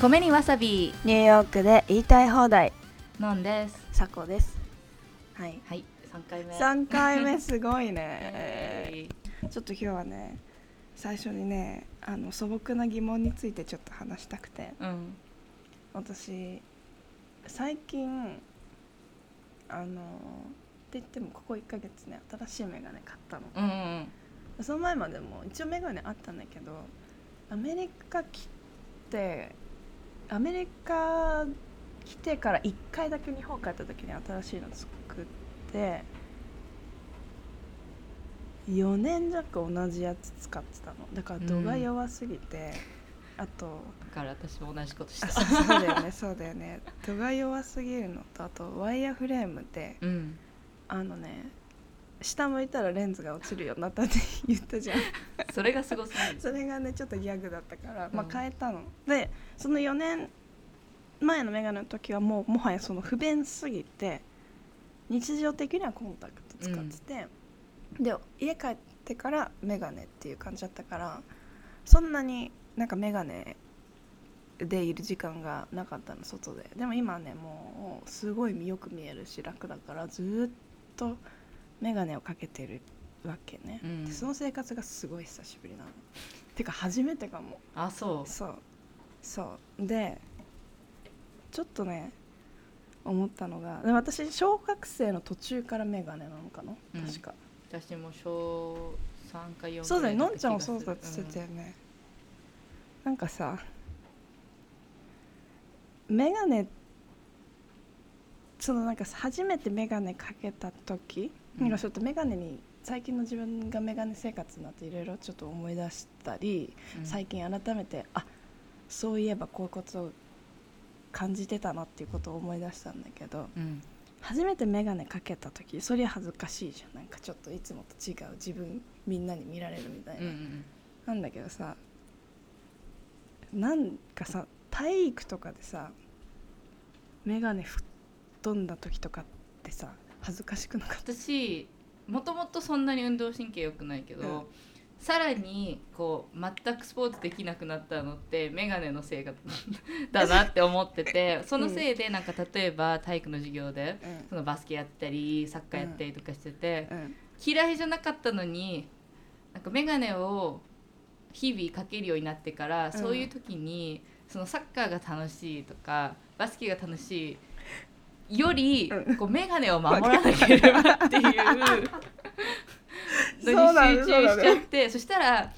米にわさび。ニューヨークで言いたい放題。のんです。さこですはい。はい三回目。3回目 すごいえねーちょっと今日はね最初にねあの素朴な疑問についてちょっと話したくて。うん。私最近あのって言ってもここ1ヶ月ね新しいメガネ買ったの。うんうん。その前までも一応メガネあったんだけどアメリカ来てアメリカ来てから1回だけ日本帰った時に新しいの作って4年弱同じやつ使ってたの。だから度が弱すぎて、あとだから私も同じことした。あそうそうだよねそうだよね。度が弱すぎるのとあとワイヤーフレームでうん。あのね下向いたらレンズが落ちるようになったって言ったじゃん。それがすごすぎる。それがねちょっとギャグだったから、まあうん変えたの。でその4年前のメガネの時はもうもはやその不便すぎて日常的にはコンタクト使ってて、で家帰ってからメガネっていう感じだったからそんなになんかメガネでいる時間がなかったの外で。でも今はねもうすごいよく見えるし楽だからずーっとメガネをかけてるわけね、うん。でその生活がすごい久しぶりなの。てか初めてかも。あそう。そう。そう。でちょっとね思ったのがで私小学生の途中からメガネなのかな？うん。確か、私も小三か四そうだよのんちゃんもそうだって言ってたよね、なんかさメガネそのなんかさ初めてメガネかけた時、うんなんかちょっとメガネに最近の自分がメガネ生活になっていろいろちょっと思い出したり、うん。最近改めてあそういえばこういうことを感じてたなっていうことを思い出したんだけどうん。初めて眼鏡かけた時そりゃ恥ずかしいじゃん。なんかちょっといつもと違う自分みんなに見られるみたいな、うんうんなんだけどさなんかさ体育とかでさ眼鏡吹っ飛んだ時とかってさ恥ずかしくなかった。私もともとそんなに運動神経良くないけど、うん。さらにこう全くスポーツできなくなったのって眼鏡のせいがだなって思っててそのせいでなんか例えば体育の授業でうん。そのバスケやったりサッカーやったりとかしてて、うん。嫌いじゃなかったのになんか眼鏡を日々かけるようになってから、ん。そういう時にそのサッカーが楽しいとかバスケが楽しいより、うん。こう眼鏡を守らなければっていうのに集中しちゃってそしたら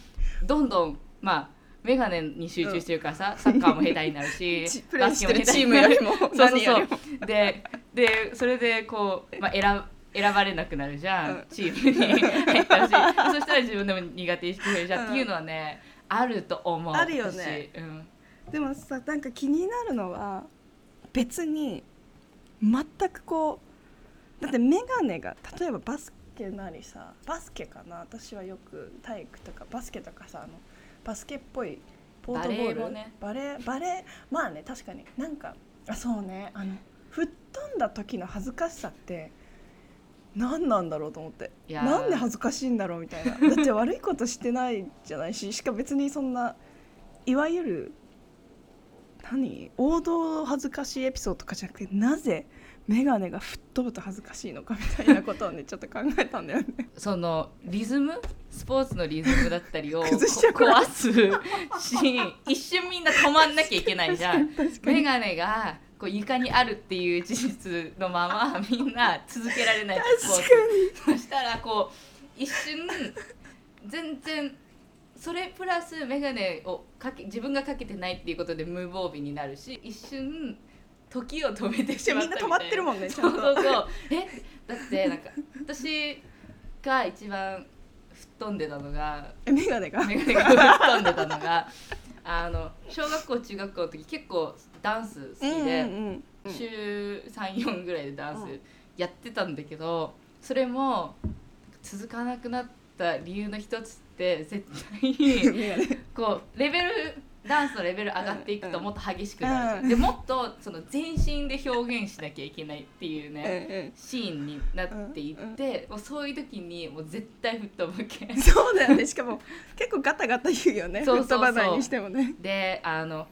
どんどんまあ眼鏡に集中してるからさ、サッカーも下手になるし バスケチーも下手になる。ムよりも。そうそうそう。ででそれでこう、まあ、選選ばれなくなるじゃん、うん。チームに入ったし そしたら自分でも苦手意識増えるじゃん、っていうのはねあると思うあるよね。私。うん。でもさなんか気になるのは別に全くこうだって眼鏡が例えばバスケなりさバスケかな私はよく体育とかバスケとかさあのバスケっぽいポートボールバレーもね。バレーバレー？まあね確かに。なんかあそうね。あの吹っ飛んだ時の恥ずかしさって何なんだろうと思って。なんで恥ずかしいんだろうみたいな。だって悪いことしてないじゃないししかも別にそんないわゆる何？王道恥ずかしいエピソードとかじゃなくてなぜ？眼鏡が吹っ飛ぶと恥ずかしいのかみたいなことをね ちょっと考えたんだよね。そのリズム？スポーツのリズムだったりを 壊すシーン。一瞬みんな止まんなきゃいけないじゃん。眼鏡がこう床にあるっていう事実のまま みんな続けられないスポーツ確そしたらこう一瞬全然それプラス眼鏡をかけ自分がかけてないっていうことで無防備になるし一瞬時を止めてしまったみんな止まってるもんねそうそうそう。え？だってなんか私が一番吹っ飛んでたのがえ眼鏡が？眼鏡が吹っ飛んでたのがあの小学校中学校の時結構ダンス好きで。うんうんうん。週34ぐらいでダンスうんやってたんだけどそれも続かなくなった理由の一つって絶対 こうレベルダンスのレベル上がっていくとうんもっと激しくなる。うん。でもっとその全身で表現しなきゃいけないっていうねうんうん。シーンになっていってもうそういう時にもう絶対吹っ飛ぶけ。そうだよね。しかも結構ガタガタ言うよね。そうそうそう。吹っ飛ばないにしてもね。であの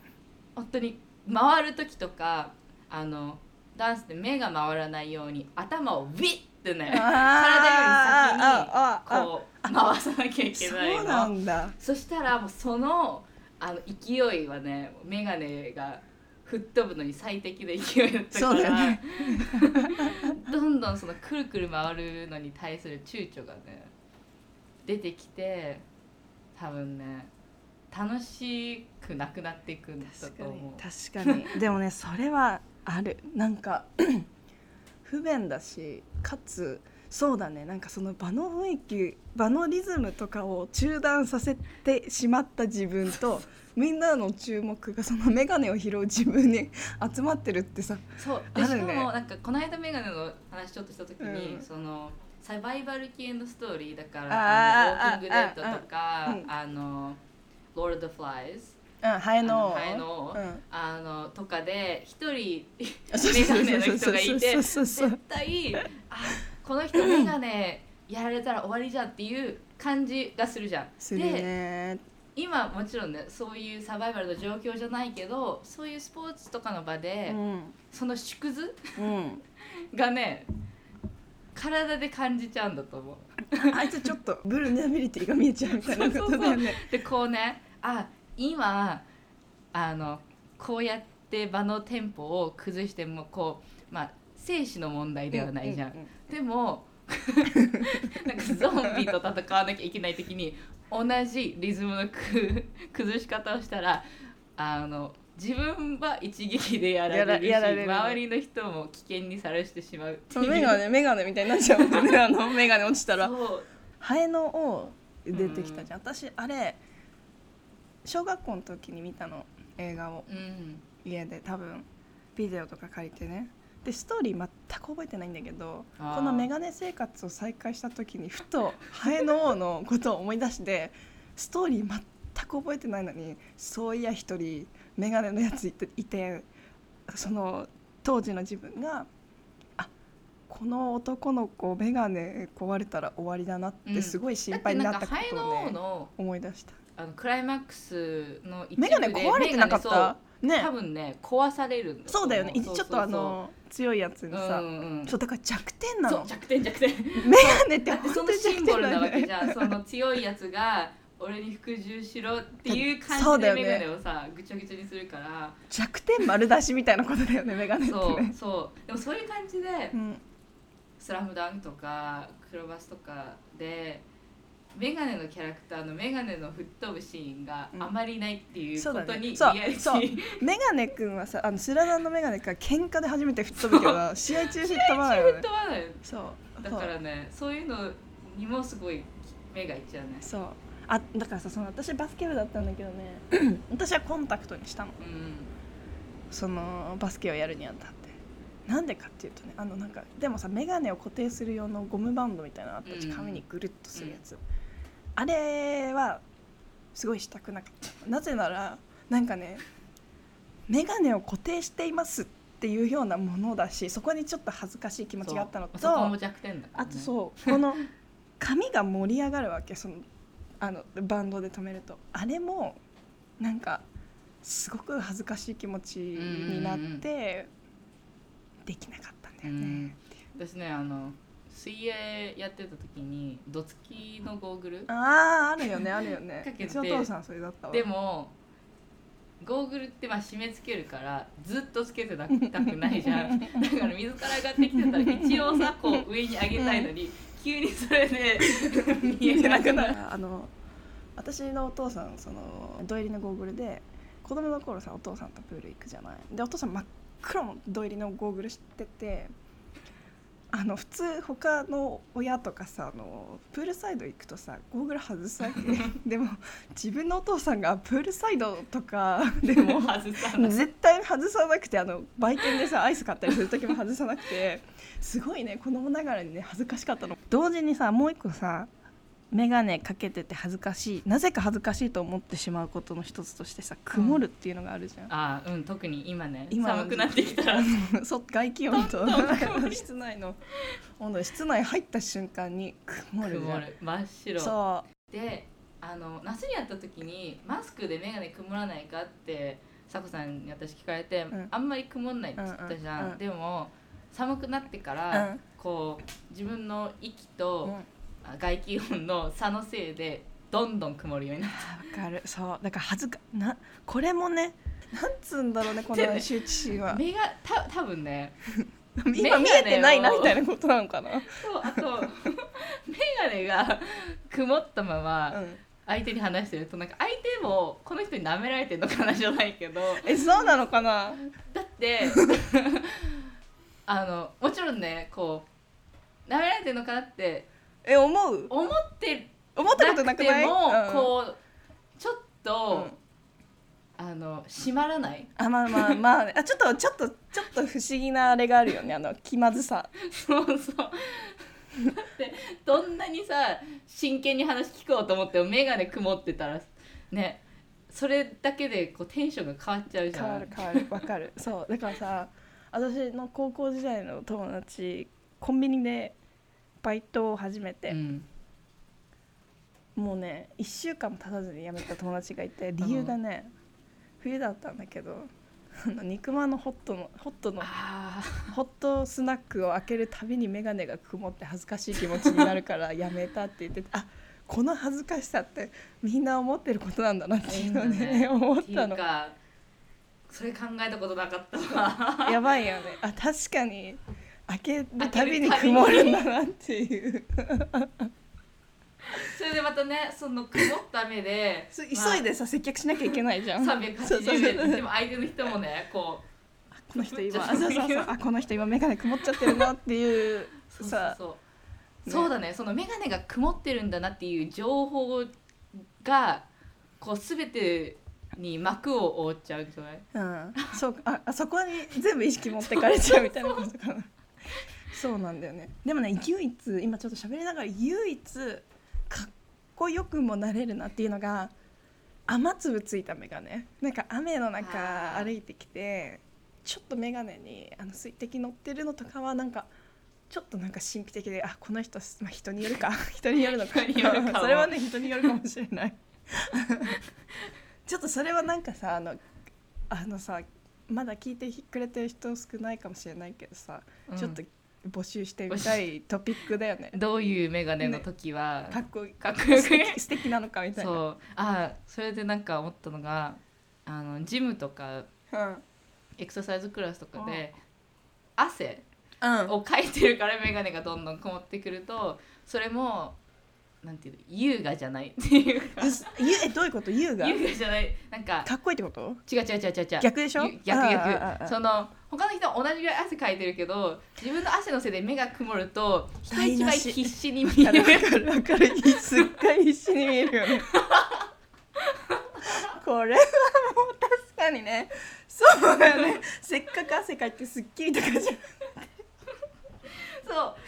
本当に回る時とかあのダンスで目が回らないように頭をウィッてね。体より先にこう回さなきゃいけないそうなのんだ。そしたらもうそのあの勢いはね眼鏡が吹っ飛ぶのに最適な勢いだったから、ね。どんどんそのくるくる回るのに対する躊躇がね出てきて多分ね楽しくなくなっていくんだと思う。確かに。でもねそれはある。なんか 不便だしかつそうだねなんかその場の雰囲気場のリズムとかを中断させてしまった自分と みんなの注目がその眼鏡を拾う自分に 集まってるってさそうでしかもなんかこの間メガネの話ちょっとした時に、うん。そのサバイバル系のストーリーだからウォーキングデッドとかあーうん。あの「Lord of the Flies うんハエの」ハエのうん。あのとかで一人そうメガそうそうネの人がいてそうそうそう絶対あこの人メガネやられたら終わりじゃんっていう感じがするじゃん。でね。今もちろんねそういうサバイバルの状況じゃないけどそういうスポーツとかの場で、うん。その縮図うん。がね体で感じちゃうんだと思う。あいつちょっとブルネビリティが見えちゃうみたいなことだよね。でこうねあ今あのこうやって場のテンポを崩してもこうまあ生死の問題ではないじゃん。ううでも なんかゾンビと戦わなきゃいけない時に同じリズムのく崩し方をしたらあの自分は一撃でやられるし周りの人も危険にさらしてしまうってそいう。のメガネメガネみたいになっちゃうもんね。あのメガネ落ちたら。ハエの王出てきたじゃん、私あれ小学校の時に見たの映画を。うん。家で多分ビデオとか借りてね。でストーリー全く覚えてないんだけどこのメガネ生活を再開した時にふとハエの王のことを思い出してストーリー全く覚えてないのにそういや一人メガネのやついていてその当時の自分があこの男の子メガネ壊れたら終わりだなってすごい心配になったことをねの思い出したあのクライマックスの一部メでガネ壊れてなかった？ね。多分ね壊されるそうだよね。ちょっとあの強いやつにさ、うんうんそうだから弱点なの。そう弱点弱点。メガネってそのシンボルなわけじゃんその強いやつが俺に服従しろっていうそうだよね。感じでメガネをさぐちゃぐちゃにするから。弱点丸出しみたいなことだよねメガネってそうね。そう。でもそういう感じでうん「スラムダンクとか「クロバス」とかでメガネのキャラクターのメガネの吹っ飛ぶシーンがあまりないっていうそうことにリアリテそう。ィメガネ君はさあのスラダンのメガネ君は喧嘩で初めて吹っ飛ぶけど試合中吹っ飛ばないよ吹っね。そう。だからねそういうのにもすごい目がいっちゃうね。そう。あだからさその私バスケ部だったんだけどね。私はコンタクトにしたの。うん。そのバスケをやるにあたって。なんでかっていうとねあのなんかでもさメガネを固定する用のゴムバンドみたいなのあったしうん。髪にぐるっとするやつ、あれはすごいしたくなかった。なぜならなんかねメガネを固定していますっていうようなものだしそこにちょっと恥ずかしい気持ちがあったのとね、あとそうこの髪が盛り上がるわけそのあのバンドで止めると。あれもなんかすごく恥ずかしい気持ちになってできなかったんだよね。私ねあの水泳やってた時にどつきのゴーグルあああるよねあるよね。かけてお父さんそれだったわ。でもゴーグルってまあ締め付けるからずっとつけてたくないじゃん。だから水から上がってきてたら一応さこう上に上げたいのに、急にそれで 見えなくなる。あの私のお父さんその土入りのゴーグルで子供の頃さお父さんとプール行くじゃない。でお父さん真っ黒の土入りのゴーグルしててあの普通他の親とかさあのプールサイド行くとさゴーグル外すわけ。でも自分のお父さんがプールサイドとか でも絶対外さなくてあの売店でさアイス買ったりする時も外さなくて。すごいね子供ながらにね恥ずかしかったの。同時にさもう一個さ眼鏡かけてて恥ずかしいなぜか恥ずかしいと思ってしまうことの一つとしてさ曇るっていうのがあるじゃん、あーうん特に今ね。今寒くなってきたら。外気温と室内の。温度室内入った瞬間に曇るじゃん。曇る。真っ白。そであの夏にやった時にマスクで眼鏡曇らないかってさこさんに私聞かれて、ん。あんまり曇んないって言ったじゃん、うんうんうんでも寒くなってから、うん。こう自分の息と、うん。あ外気温の差のせいでどんどん曇るようになっわかる。そうだから恥ずかなこれもねなんつうんだろうね この羞恥心は。目がた多分ね 今見えてないなみたいなことなのかな、そうあと 眼鏡が曇ったままうん、相手に話してるとなんか相手もこの人に舐められてるのかなじゃないけど。えそうなのかな？だってあのもちろんねこう舐められてるのかなってえ思う？思って思ったことなくない？なくても、うん。こうちょっと、うん。あの閉まらない。あまあまあまあ、ね、あちょっとちょっとちょっと不思議なあれがあるよねあの気まずさ。そうそう。だってどんなにさ真剣に話聞こうと思っても眼鏡曇ってたらねそれだけでこうテンションが変わっちゃうじゃん。変わる変わる。わかる。そう。だからさ私の高校時代の友達コンビニでバイトを始めて、うん。もうね1週間も経たずに辞めた友達がいて理由がね、冬だったんだけどあの肉まんのホットのホットのあホットスナックを開けるたびに眼鏡が曇って恥ずかしい気持ちになるからやめたって言っててあこの恥ずかしさってみんな思ってることなんだなっていうのをねね思ったの。それ考えたことなかったわ。やばいよね。あ確かに開けるたびに曇るんだなっていう。それでまたねその曇った目でそう急いでさ接客しなきゃいけないじゃん。まあそうそう。380そう円でも相手の人もねこうこの人今 そうそうそう。あこの人今眼鏡曇っちゃってるなっていうそうそうさそう、ね。そうだね。その眼鏡が曇ってるんだなっていう情報がこう全てに幕を覆っちゃうんじゃない？うん、そうああそこに全部意識持ってかれちゃうみたいなことかな。そうなんだよね。でもね唯一今ちょっと喋りながら唯一かっこよくもなれるなっていうのが雨粒ついた眼鏡なんか雨の中歩いてきてちょっと眼鏡にあの水滴乗ってるのとかはなんかちょっとなんか神秘的であこの人、まあ、人によるか。人によるのか。それはね人によるかもしれない。ちょっとそれはなんかさあのあのさまだ聞いてくれてる人少ないかもしれないけどさ、うん。ちょっと募集してみたいトピックだよね。どういう眼鏡の時は、かっこいい。かっこよく素敵なのかみたいな。そう。あそれでなんか思ったのがあのジムとかうん。エクササイズクラスとかで汗うん。をかいてるから眼鏡がどんどん曇ってくるとそれもなんていうの優雅じゃないっていうか。ゆえどういうこと？優雅？優雅じゃない。なんかかっこいいってこと？違う違う違う違う。逆でしょ？ゆ逆逆。その他の人は同じぐらい汗かいてるけど自分の汗のせいで目が曇ると人一倍必死に見える。わるかる。わかる。すっごい必死に見えるよね。これはもう確かにね。そうだよね。せっかく汗かいてすっきりとかじゃん。そう。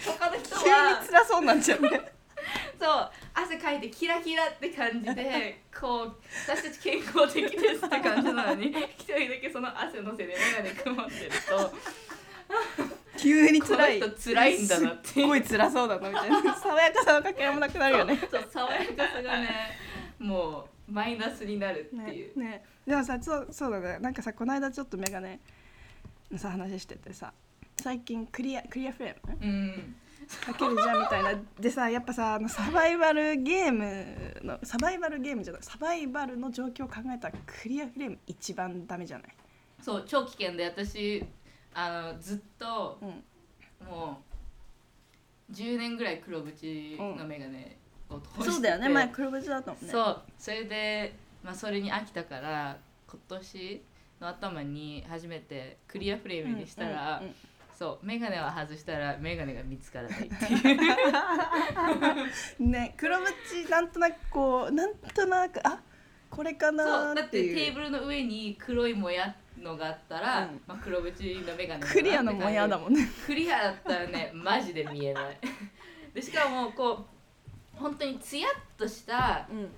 他の人急には辛そうになっちゃうね そう汗かいてキラキラって感じでこう私たち健康的ですって感じなのに 一人だけその汗のせいで眼鏡曇ってると急にこの辛い人辛いんだなってすっごい辛そうだなみたいな。爽やかさのかけらもなくなるよね。そう爽やかさがねもうマイナスになるってねいう、ね。でもさそうそうだね。なんかさこの間ちょっとメガネのさ話しててさ最近クリアクリアフレーム？うんかけるじゃんみたいな。でさやっぱさあのサバイバルゲームのサバイバルゲームじゃないサバイバルの状況を考えたらクリアフレーム一番ダメじゃない？そう超危険で私あのずっとうん。もう10年ぐらい黒縁の眼鏡を通して。て、そうだよね。前黒縁だったもんね。そう。それで、まあ、それに飽きたから今年の頭に初めてクリアフレームにしたら、うんうんうんそう眼鏡は外したら眼鏡が見つからないっていう。ね黒縁なんとなくこうなんとなくあこれかそなう。だってテーブルの上に黒いもやのがあったら、うん。まあ、黒縁の眼鏡クリアのもやだもんね。クリアだったらねマジで見えない。でしかもこう本当にツヤっとしたうん。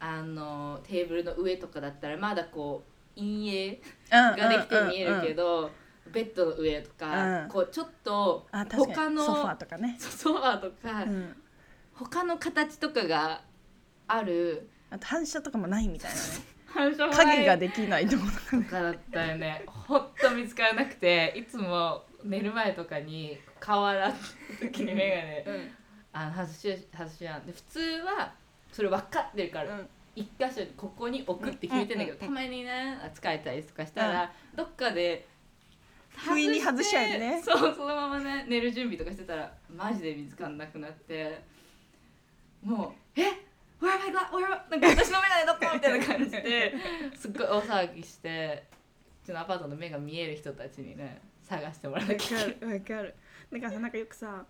あのテーブルの上とかだったらまだこう陰影ができて見えるけどど、ベッドの上とか、うん。こうちょっとあ確か他のにソファーとかね、ソファーとか、うん、他の形とかがあるあと反射とかもないみたいなね。反射影ができないところとかだったよね。ほんと見つからなくていつも寝る前とかに顔洗った時に眼鏡あの外し外しやん。で普通はそれ分かってるから、うん。一箇所にここに置くって決めてんだけど、うんうんたまにね使えたりとかしたら、どっかで不意に外しちゃうよね。そうそのままね寝る準備とかしてたらマジで見つかんなくなって。もう「え Where am I gla- where I-」なんか私の眼鏡どこみたいな感じで すっごい大騒ぎしてうちのアパートの目が見える人たちにね探してもらわなきゃいけないわかる。だからさなんかよくさ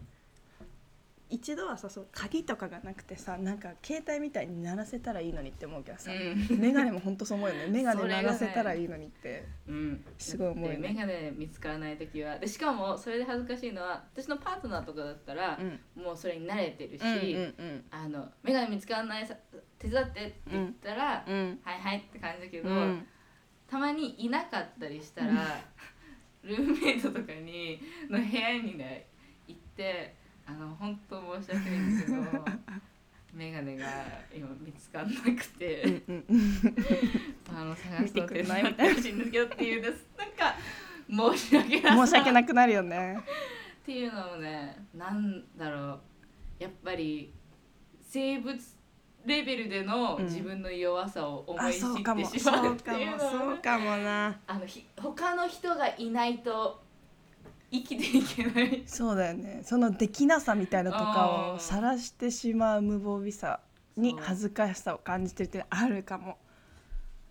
一度はさそう鍵とかがなくてさなんか携帯みたいに鳴らせたらいいのにって思うけどさ、うん。メガネもほんとそう思うよね。メガネそれがね鳴らせたらいいのにって。うん、すごい思うよね。で眼鏡見つからない時は。でしかもそれで恥ずかしいのは私のパートナーとかだったら、うん。もうそれに慣れてるし、うんうんあの眼鏡見つからないさ手伝ってって言ったら、うん。うんはいはいって感じだけど、うん。たまにいなかったりしたら、ルームメイトとかにの部屋にね行ってあの本当申し訳ないんですけど 眼鏡が今見つからなくて。うんうんうん。あの探すの見てくれ手ないみたいなしいんですけどっていうです。なんか申し訳な申し訳いなくなるよね。っていうのもねなんだろう。やっぱり生物レベルでのうん。自分の弱さを思あい知そうかもってしまそううかっていうのもそはねうかもな。あのひ他の人がいないと生きていけない。そうだよね。そのできなさみたいなとかをうん晒してしまう無防備さに恥ずかしさを感じてるってあるかも。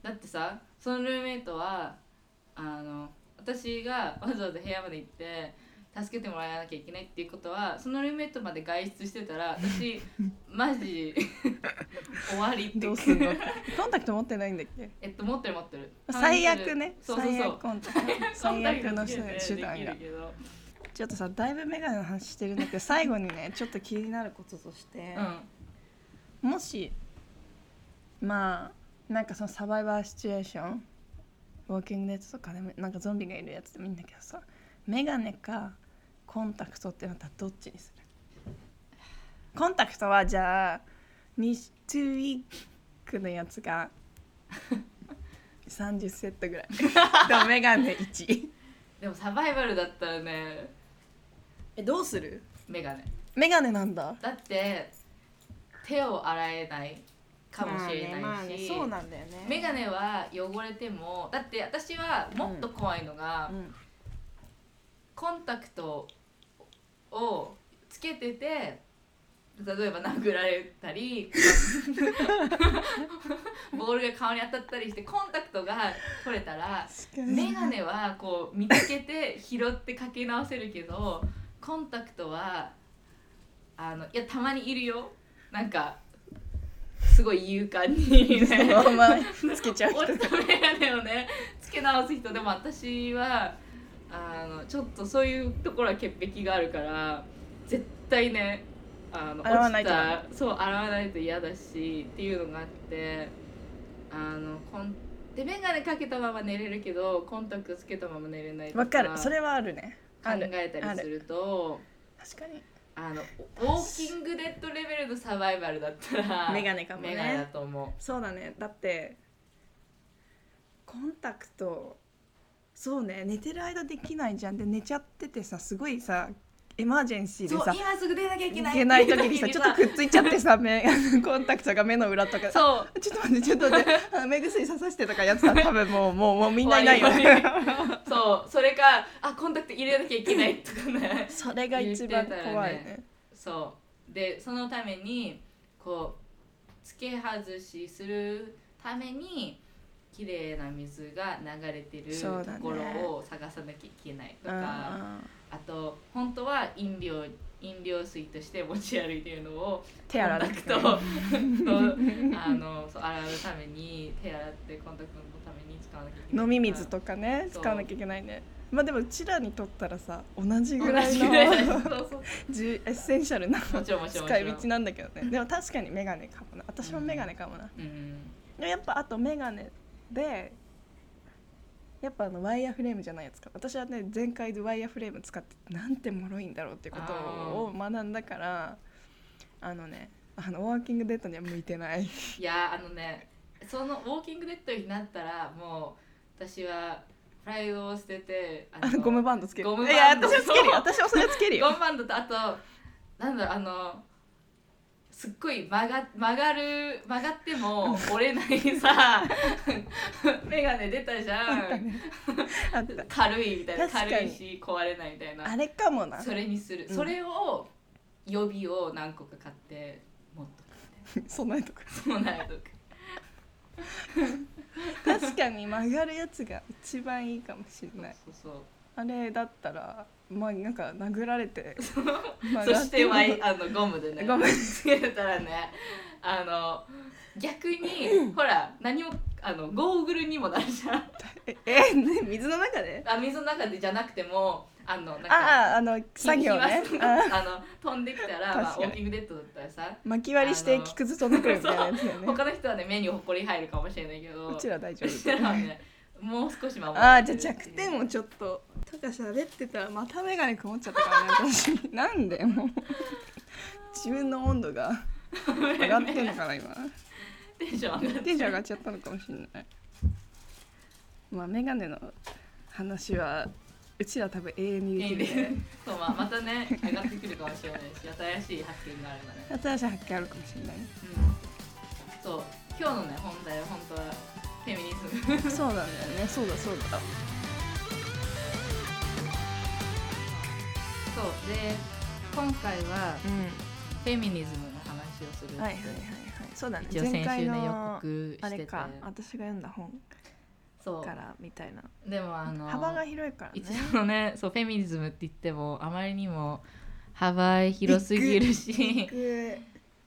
だってさそのルームメイトはあの私がわざわざ部屋まで行って助けてもらわなきゃいけないっていうことはそのルームメイトまで外出してたら私 マジ終わりってどうすんの？コンタクト持ってないんだっけ？えっと持ってる持ってる。最悪ね。そうそうそう最悪コンタクト最悪の手段が。ちょっとさだいぶメガネの話してるんだけど最後にねちょっと気になることとして、もしまあなんかそのサバイバーシチュエーションウォーキングデッドとかでもなんかゾンビがいるやつでもいいんだけどさメガネかコンタクトってなったらどっちにする？コンタクトはじゃあ2 2ウィークのやつが30セットぐらい。でもメガネ1でもサバイバルだったらね。えどうする？メガネ。メガネなんだ。だって手を洗えないかもしれないし、まあねまあねそうなんだよね。メガネは汚れてもだって私はもっと怖いのが、うん。コンタクトをつけてて例えば殴られたり ボールが顔に当たったりしてコンタクトが取れたらメガネはこう見つけて拾ってかけ直せるけどコンタクトはあのいやたまにいるよ。なんかすごい勇敢にね。そ のままつけちゃう人折ったメガネをねつけ直す人。でも私はあのちょっとそういうところは潔癖があるから絶対ねあの洗わないと。落ちたそう洗わないと嫌だしっていうのがあってあのコンで眼鏡かけたまま寝れるけどコンタクトつけたまま寝れないとかわかる。それはあるね。考えたりすると確かに。あのウォーキングデッドレベルのサバイバルだったらメガネかもね。メガネだと思う。そうだね。だってコンタクトそうね寝てる間できないじゃん。で寝ちゃっててさすごいさエマージェンシーでさ今すぐ出なきゃいけない。いけない時にさ ちょっとくっついちゃってさ目 コンタクトが目の裏とか。そう。ちょっと待ってちょっと待って。あ目薬ささしてとかやってたら多分もうもうもうみんないないよそう。それかあコンタクト入れなきゃいけないとかね。それが一番怖いね。そう。でそのためにこう付け外しするために綺麗な水が流れてるところを探さなきゃいけないとか、ああと本当は飲料飲料水として持ち歩いてるのを手洗コンくタてクト とあのそう洗うために手洗ってコンタクトのために使わなきゃいけない飲み水とかね使わなきゃいけないね。まあでもうちらにとったらさ同じぐ同らいのエッセンシャルな使い道なんだけどね。でも確かにメガネかもな。私もメガネかもな、うんでやっぱあとメガネでやっぱあのワイヤーフレームじゃないやつか。私はね前回でワイヤーフレーム使ってなんて脆いんだろうっていうことを学んだからあのねあのウォーキングデートには向いてない。いやあのねそのウォーキングデッドになったらもう私はプライドを捨ててあのゴムバンドつける。ゴムバンド。いや私はつけるよ。私はそれつけるよ。ゴムバンドとあとなんだろうあのすっごい曲が曲がる曲がっても折れないさ 眼鏡出たじゃん。ね。軽いみたいな軽いし壊れないみたいな。あれかもな。それにする、うん。それを予備を何個か買って持っとくみ 備えとく。たいなそうなるとく。確かに曲がるやつが一番いいかもしれない。そうそう。あれだったらまあなんか殴られてそしてワイあのゴムでね。ゴムつけてたらねあの逆にほら何もあのゴーグルにもなるじゃん。ええね水の中で？あ水の中でじゃなくてもあのなんかあああの作業ね。飛あ。あの飛んできたら、まあ、ウォーキングデッドだったらさ。巻き割りして木くず飛んでくるみたいなやつだよね。他の人はね目にほこり入るかもしれないけど。うちら大丈うちらはねもう少し守夫ああじゃあ弱点をちょっととか喋ってたらまた眼鏡曇っちゃったからね私。なんでもう自分の温度が上がってんのかな今。テンション上がテンション上がっちゃったのかもしれない。まあ眼鏡の話はうちら多分永遠にで。いいきるね。そう、まあ、またね上がってくるかもしれないし新しい発見があればね、新しい発見あるかもしれない。うん、そう今日のね本題は本当はフェミニズム。そうなんだよね。そうだそうだ。そう。で今回はうフェミニズムの話をするはいはいはいはい。そうだね。一応先前回週ね予の告してて。あれか。私が読んだ本そからみたいな。うでもあの幅が広いからね。一応ねそうフェミニズムって言ってもあまりにも幅広すぎるし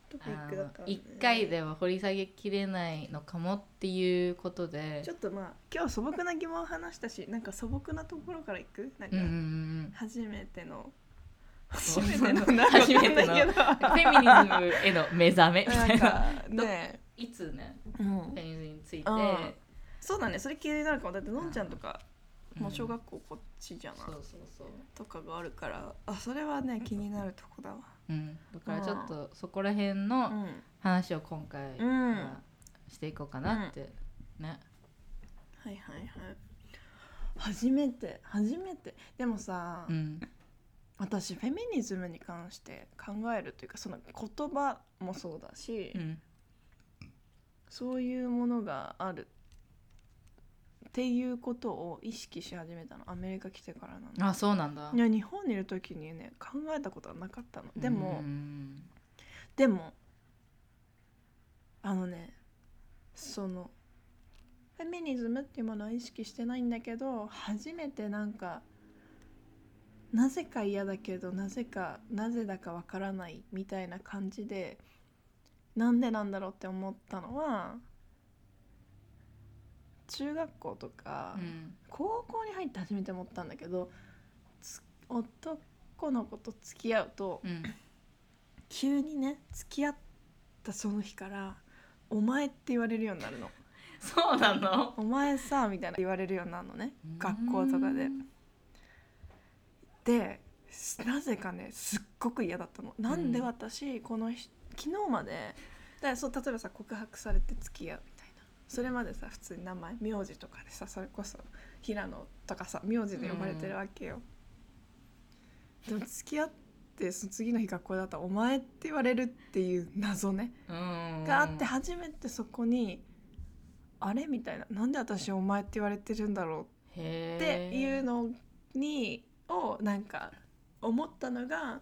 トピックだからね。一回では掘り下げきれないのかもっていうことで。ちょっとまあ今日素朴な疑問を話したし なんか素朴なところからいく？なんか初めての初めての初めての。フェミニズムへの目覚めみたいな。ね、いつねうん。フェミニズムについて。うんそうだね。それ気になるかも。だってのんちゃんとかうん。もう小学校こっちじゃない、そうそうそう。とかがあるから。あそれはね気になるとこだわうん、だからちょっとそこら辺のん。話を今回うん。はしていこうかなって、ね。はいはいはい。初めて初めて。でもさ、うん。私フェミニズムに関して考えるというかその言葉もそうだし、うん。そういうものがあるっていうことを意識し始めたの。アメリカ来てからなのあそうなんだ。いや日本にいる時にね考えたことはなかったの。でも、うんでもあのねそのフェミニズムっていうものは意識してないんだけど初めてなんかなぜか嫌だけどなぜかなぜだかわからないみたいな感じでなんでなんだろうって思ったのは中学校とか、うん。高校に入って初めて思ったんだけどつ男の子と付き合うとうん。急にね付き合ったその日から「お前」って言われるようになるの。そうなの「お前さ」みたいな言われるようになるのね。うん。学校とかで。でなぜかねすっごく嫌だったの。なんで私この日昨日までだそう例えばさ告白されて付き合うそれまでさ普通に名前名字とかでさそれこそ平野とかさ名字で呼ばれてるわけよ。でも付き合ってその次の日学校だったら「お前」って言われるっていう謎ねうんがあって初めてそこに「あれ?」みたいな「なんで私お前って言われてるんだろう」へっていうのにをなんか思ったのが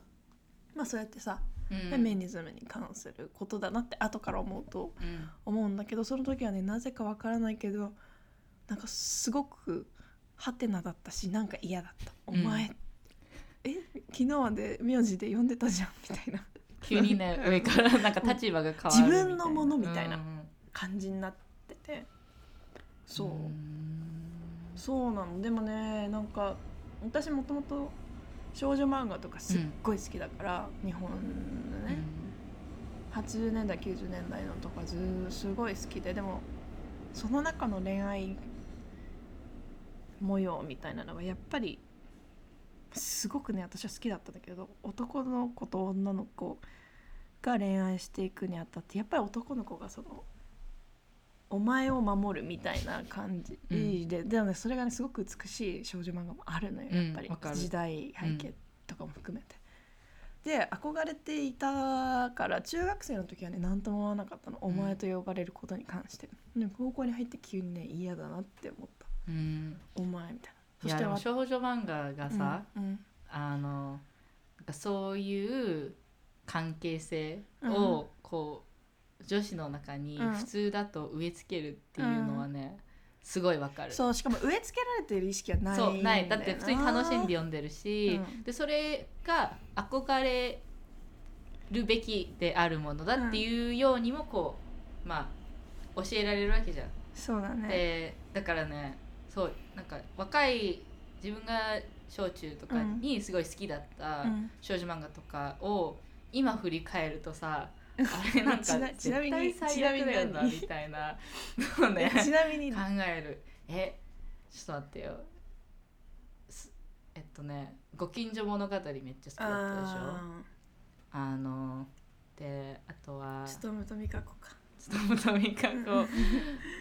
まあそうやってさ、うんフェミニズムに関することだなって後から思うとうん思うんだけどその時はねなぜかわからないけどなんかすごくハテナだったしなんか嫌だった「お前、え？昨日まで名字で呼んでたじゃん」みたいな。急にね上からなんか立場が変わる自分のものみたいなうん。感じになってて。そう。ん。そうなの。でもねなんか私もともと少女漫画とかすっごい好きだから、日本のね、80年代90年代のとかずーすごい好きででもその中の恋愛模様みたいなのがやっぱりすごくね私は好きだったんだけど男の子と女の子が恋愛していくにあたってやっぱり男の子がそのお前を守るみたいな感じ。うん。で、でもねそれがねすごく美しい少女漫画もあるのよやっぱり、うん時代背景とかも含めて。で憧れていたから中学生の時はね何とも思わなかったの、お前と呼ばれることに関して。でも高校に入って急にね嫌だなって思った。うん。お前みたいな。そいやでもわ少女漫画がさ、うんあのそういう関係性をこう、女子の中にうん。普通だと植え付けるっていうのはね、すごいわかる。そうしかも植え付けられてる意識はないそうない。だって普通に楽しんで読んでるし、うん。でそれが憧れるべきであるものだっていうようにもこうまあ教えられるわけじゃん。そうだね。でだからねそうなんか若い自分が小中とかにすごい好きだったうん。少女漫画とかを今振り返るとさあれなんかちな絶対最悪だよなちなみたいな。のをね。ちなみに。考える。えちょっと待ってよ。すえっとね「ご近所物語」めっちゃ好きだったでしょ？ああのであとは。ーちとむとみかこか。ちょっととみかこ。うん。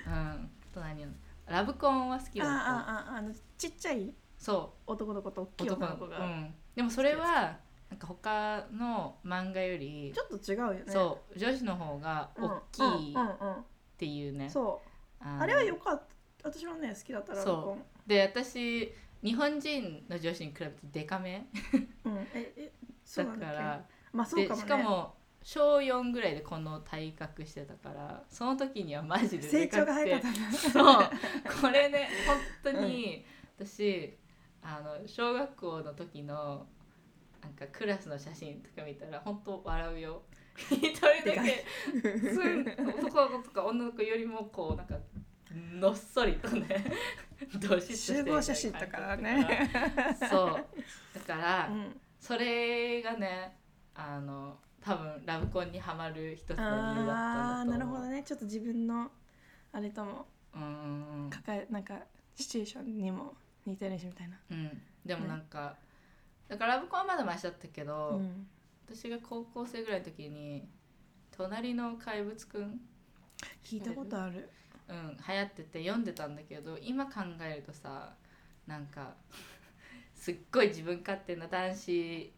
あと何よ？ラブコンは好きあだった。あああのちっちゃいそ男の子と大うきい女の子が、うん、でもそれはなんか他の漫画よりちょっと違うよね。そう女子の方がうん大きいっていうね、うんそう。あれはよかった。私はね好きだったラブコン。で私日本人の女子に比べてデカめ？うん。ええそだうなんだっけ？からまあそうかもね。でしかも小4ぐらいでこの体格してたからその時にはマジで成長が早かたったそう。これね 本当に、私あの小学校の時のなんかクラスの写真とか見たら本当笑うよ。一人だけ男の子とか女の子よりもこうなんかのっそりとねどし集合写真とかね。そう。だから、うん。それがねあの多分ラブコンにはまる一つの理由だったんだと思う。なるほどね。ちょっと自分のあれともうん。うん抱えなんかシチュエーションにも似てるしみたいな、うんうん。でもなんか、だからラブコンはまだマシだったけど、うん、私が高校生ぐらいの時に「隣の怪物くん」聞いたことある。うん、流行ってて読んでたんだけど今考えるとさなんかすっごい自分勝手な男子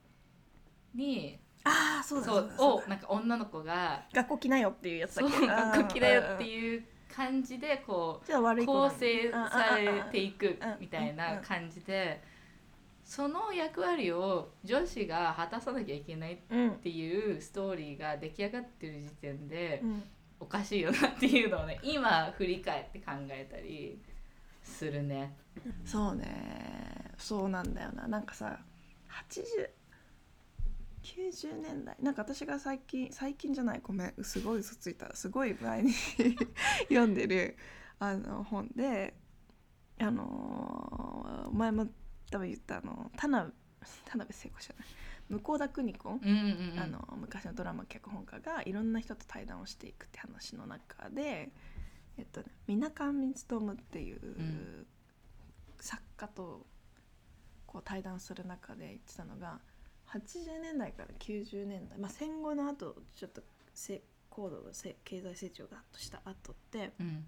にああそうだそそうをなんか女の子が学校来なよっていうやつだっけ？学校嫌いよっていう感じでこう構成されていくうんみたいな感じでその役割を女子が果たさなきゃいけないっうんていうストーリーが出来上がってる時点でうん。おかしいよなっていうのをね今振り返って考えたりするね。そうね。そうなんだよな。なんかさ8090年代。なんか私が最近最近じゃない。ごめん。すごい嘘ついた。すごい前に 読んでるあの本であのー前も多分言ったあの田辺 田辺聖子じゃない。向田邦子、うんうんうん、あの昔のドラマ脚本家がいろんな人と対談をしていくって話の中で、えっとね、水上勉っていうん作家とこう対談する中で言ってたのが80年代から90年代、まあ、戦後の後ちょっとせ高度のせ経済成長がとした後ってうん。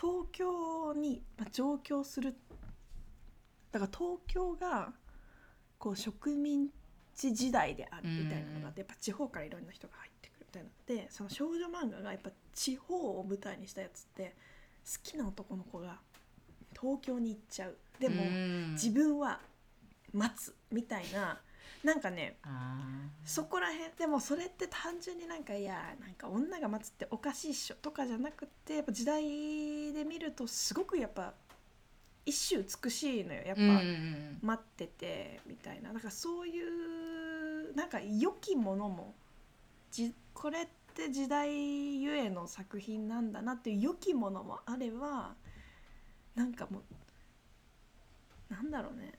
東京に、まあ、上京するだから東京がこう植民地時代であるみたいなのがあって、やっぱ地方からいろんな人が入ってくるみたいなでその少女漫画がやっぱ地方を舞台にしたやつって好きな男の子が東京に行っちゃう。でも、うん。自分は待つみたいななんかねあそこら辺でもそれって単純になんかいやなんか女が待つっておかしいっしょとかじゃなくてやっぱ時代で見るとすごくやっぱ一種美しいのよやっぱ、ーうんうんうん。待っててみたいな。だからそういうなんか良きものもじこれって時代ゆえの作品なんだなっていう良きものもあればなんかもうなんだろうね。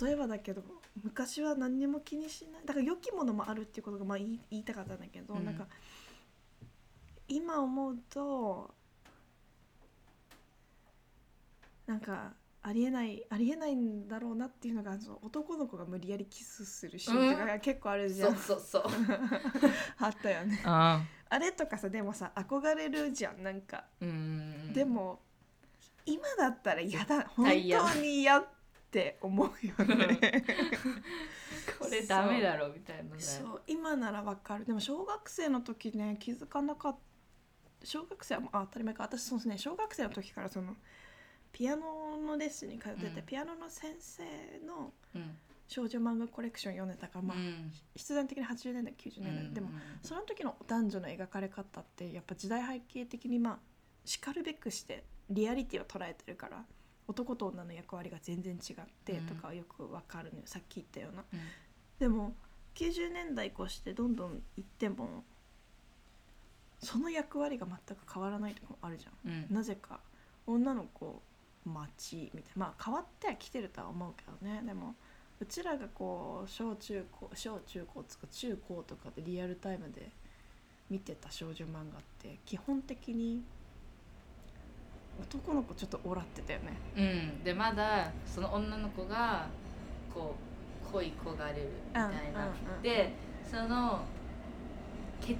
例えばだけど昔は何にも気にしない。だから良きものもあるっていうことがまあ言い言いたかったんだけど、うん。なんか今思うとなんかありえないありえないんだろうなっていうのがその男の子が無理やりキスするシーンとかが結構あるじゃん、そうそうそう。あったよね。ああ。れとかさでもさ憧れるじゃんなんか、うん。でも今だったら嫌だ。本当に嫌って思うよね。これダメだろみたいなね。そう。今ならわかる。でも小学生の時ね気づかなかった。小学生はあ当たり前か。私そうですね。小学生の時からそのピアノのレッスンに通ってて、うん。ピアノの先生のうん。少女漫画コレクション読んでたから、まあうん。必然的に80年代90年代、でもその時の男女の描かれ方ってやっぱ時代背景的にまあしかるべくしてリアリティを捉えてるから男と女の役割が全然違ってとかはよくわかるのよ、さっき言ったような。うん。でも90年代越してどんどん行ってもその役割が全く変わらないとこもあるじゃん。うん。なぜか女の子待ちみたいな。まあ変わってはきてるとは思うけどね。でもうちらがこう小中高小中高つか中高とかでリアルタイムで見てた少女漫画って基本的に男の子ちょっとオラってたよね。うん、でまだその女の子がこう恋焦がれるみたいな、うんうんうん。でその決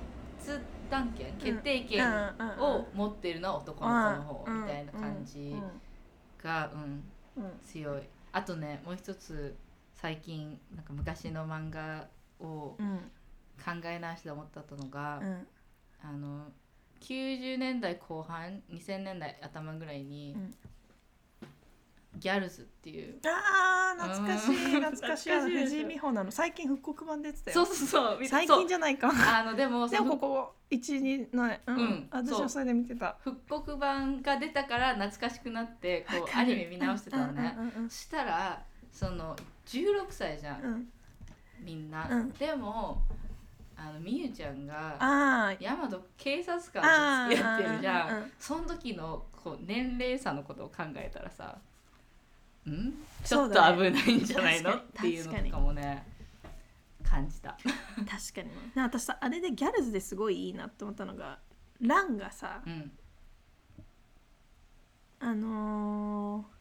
断権決定権うん。うんうんを持ってるのは男の子の方うんみたいな感じ。が、うん、うんうん強い。あとねもう一つ最近なんか昔の漫画をうん考え直して思ったのが、うん。あの90年代後半2000年代頭ぐらいに、うんギャルズっていう。あー懐かしいうん。懐かしい。藤井美穂なの。最近復刻版出てたよ。そうそうそう最近じゃないか。あのでもでもここ12ないうん、うん私もそれで見てた。復刻版が出たから懐かしくなってこうアニメ見直してたのね。うんうんうんそしたらその16歳じゃん、うん。みんな、うん。でもあのみゆちゃんがあー。ヤマト警察官と付き合ってるじゃん。その時のこう年齢差のことを考えたらさんちょっと危ないんじゃないの、確かに。っていうのとかもね。感じた。確かに。ね私さあれでギャルズですごいいいなって思ったのがランがさうん。あのー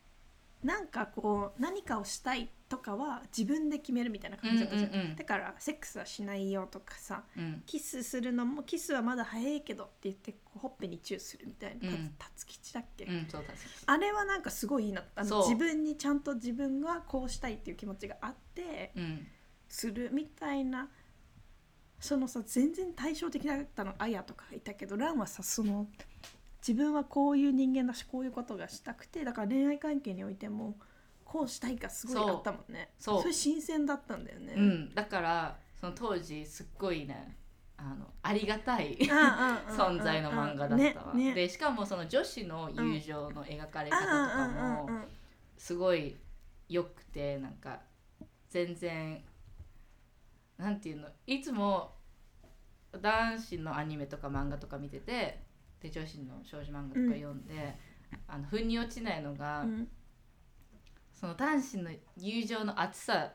なんかこう何かをしたいとかは自分で決めるみたいな感じだったじゃん,、うんうんうん。だからセックスはしないよとかさうん。キスするのもキスはまだ早いけどって言ってほっぺにチューするみたいな、うん。だっけ、うんあれはなんかすごいいいなあの自分にちゃんと自分がこうしたいっていう気持ちがあってうん。するみたいなそのさ全然対照的だったのアヤとかがいたけどランはさその 自分はこういう人間だしこういうことがしたくてだから恋愛関係においてもこうしたいがすごいあったもんね。そう。れ新鮮だったんだよね、うん、だからその当時すっごいねあのありがたい存存在の漫画だったわ、ねね、でしかもその女子の友情の描かれ方とかもすごい良くてなんか全然なんていうのいつも男子のアニメとか漫画とか見ててで女子の少女漫画とか読んで、あの腑に落ちないのが、うんその男子の友情の熱さ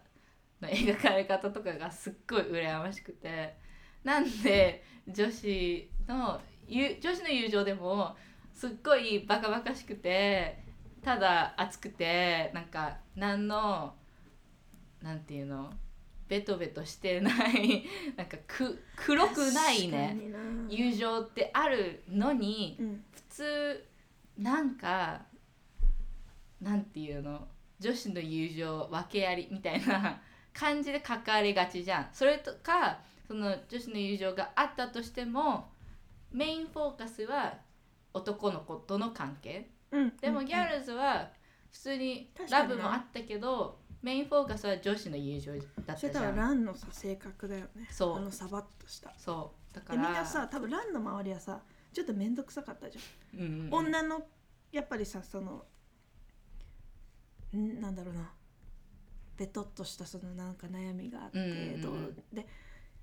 の描かれ方とかがすっごい羨ましくて。なんで女子のゆ女子の友情でもすっごいバカバカしくてただ熱くてなんか何のなんていうの？ベトベトしてない なんかく黒くないね友情ってあるのにうん。普通なんかなんていうの？女子の友情訳ありみたいな感じで書かれがちじゃん。それとかその女子の友情があったとしてもメインフォーカスは男の子との関係。うんでもギャルズは普通にラブもあったけどメインフォーカスは女子の友情だっそれたじゃん。多分ランのさ性格だよね。そう。あのサバッとした。そう。だかでらみんなさ多分ランの周りはさちょっと面倒くさかったじゃんうんうん。女のやっぱりさそのんなんだろうな。ベトっとしたそのなんか悩みがあって、うんうんうんで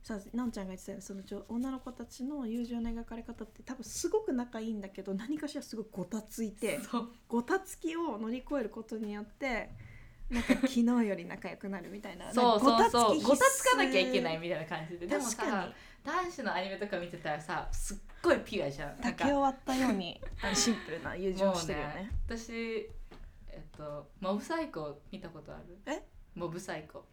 さなおちゃんが言ってたそのちょ女の子たちの友情の描かれ方って多分すごく仲いいんだけど何かしらすごいごたついてごたつきを乗り越えることによってなんか昨日より仲良くなるみたいな。そうそうそう。ごたつかなきゃいけないみたいな感じで。でもさ男子のアニメとか見てたらさすっごいピュアじゃん。竹を割ったようにシンプルな友情をしてるよね私えっとモブサイコ見たことある？え？モブサイコ。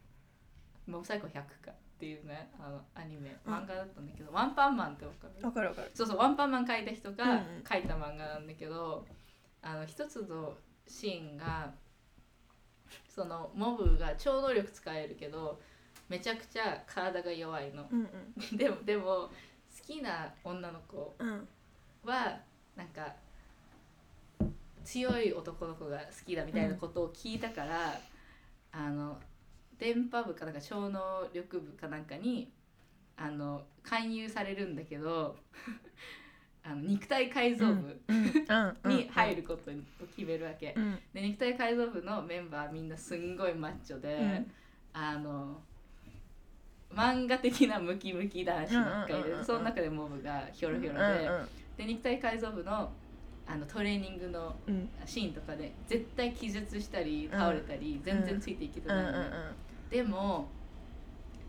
モブサイコ100かっていうねあのアニメ。うん漫画だったんだけど、ワンパンマンってわかる？わかるわかる。そうそうワンパンマン描いた人がうんうん。描いた漫画なんだけど、あの一つのシーンがそのモブが超能力使えるけどめちゃくちゃ体が弱いの。うんうん。でもでも好きな女の子うん。はなんか強い男の子が好きだみたいなことを聞いたから、あの電波部かなんか超能力部かなんかにあの勧誘されるんだけど あの肉体改造部に入るることを決めるわけ。うんで肉体改造部のメンバーみんなすんごいマッチョで、うんあの漫画的なムキムキ男子ばっかりうんうんうんうんでその中でモブがヒョロヒョロで。で肉体改造部のあのトレーニングのシーンとかで絶対気絶したり倒れたり、全然ついていけてうんないのね、でも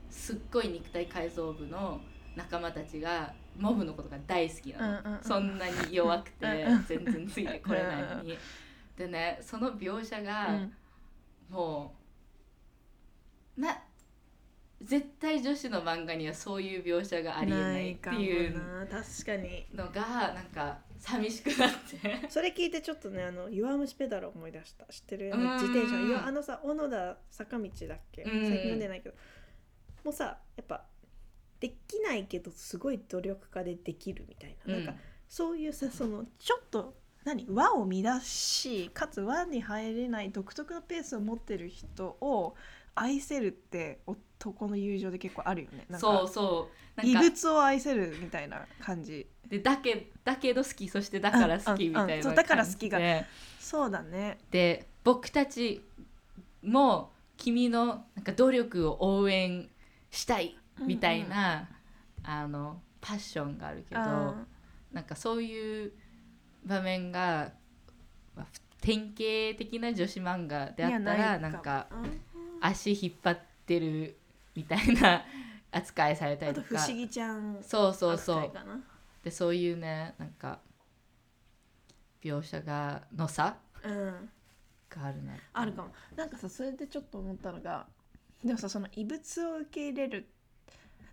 すっごい肉体改造部の仲間たちがモブのことが大好きなの、そんなに弱くて全然ついてこれないのに。でねその描写がうん。もうな絶対女子の漫画にはそういう描写がありえないっていうな。確かに。のがなんか寂しくなって。それ聞いてちょっとねあの弱虫ペダル思い出した。知ってる？うん。自転車。いやあのさ小野田坂道だっけ？うん。最近読んでないけどもうさやっぱできないけどすごい努力家でできるみたいな,、なんかそういうさそのちょっと何？輪を乱しかつ輪に入れない独特のペースを持ってる人を愛せるって男の友情で結構あるよね。なんかそうそう。なん異か物を愛せるみたいな感じ。でだけだけど好きそしてだから好きみたいうんうんなそうだから好きが。そうだね。で僕たちも君のなんか努力を応援したいみたいな、あのパッションがあるけど、うんなんかそういう場面が、まあ典型的な女子漫画であったらなんか足引っ張ってるみたいな扱いされたあと不りとか思議ちゃんそうそうそう。でそういうねなんか描写がの差うん。があるなあるかも。なんかさそれでちょっと思ったのがでもさその異物を受け入れる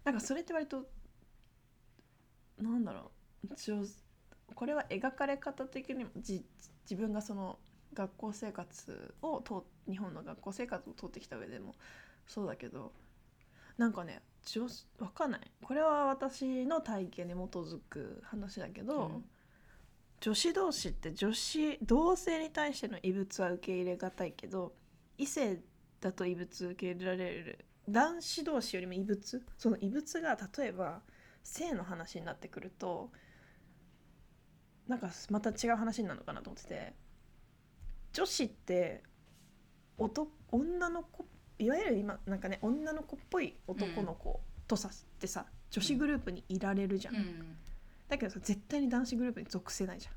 なんかそれって割となんだろう。一応これは描かれ方的にもじ自分がその学校生活を通日本の学校生活を通ってきた上でもそうだけどなんかね女わかんない。これは私の体験に基づく話だけど、うん。女子同士って女子同性に対しての異物は受け入れがたいけど異性だと異物受け入れられる。男子同士よりも異物？その異物が例えば性の話になってくるとなんかまた違う話になるのかなと思ってて女子って男女の子いわゆる今なんかね女の子っぽい男の子とさってさ、女子グループにいられるじゃん、うん。だけどさ絶対に男子グループに属せないじ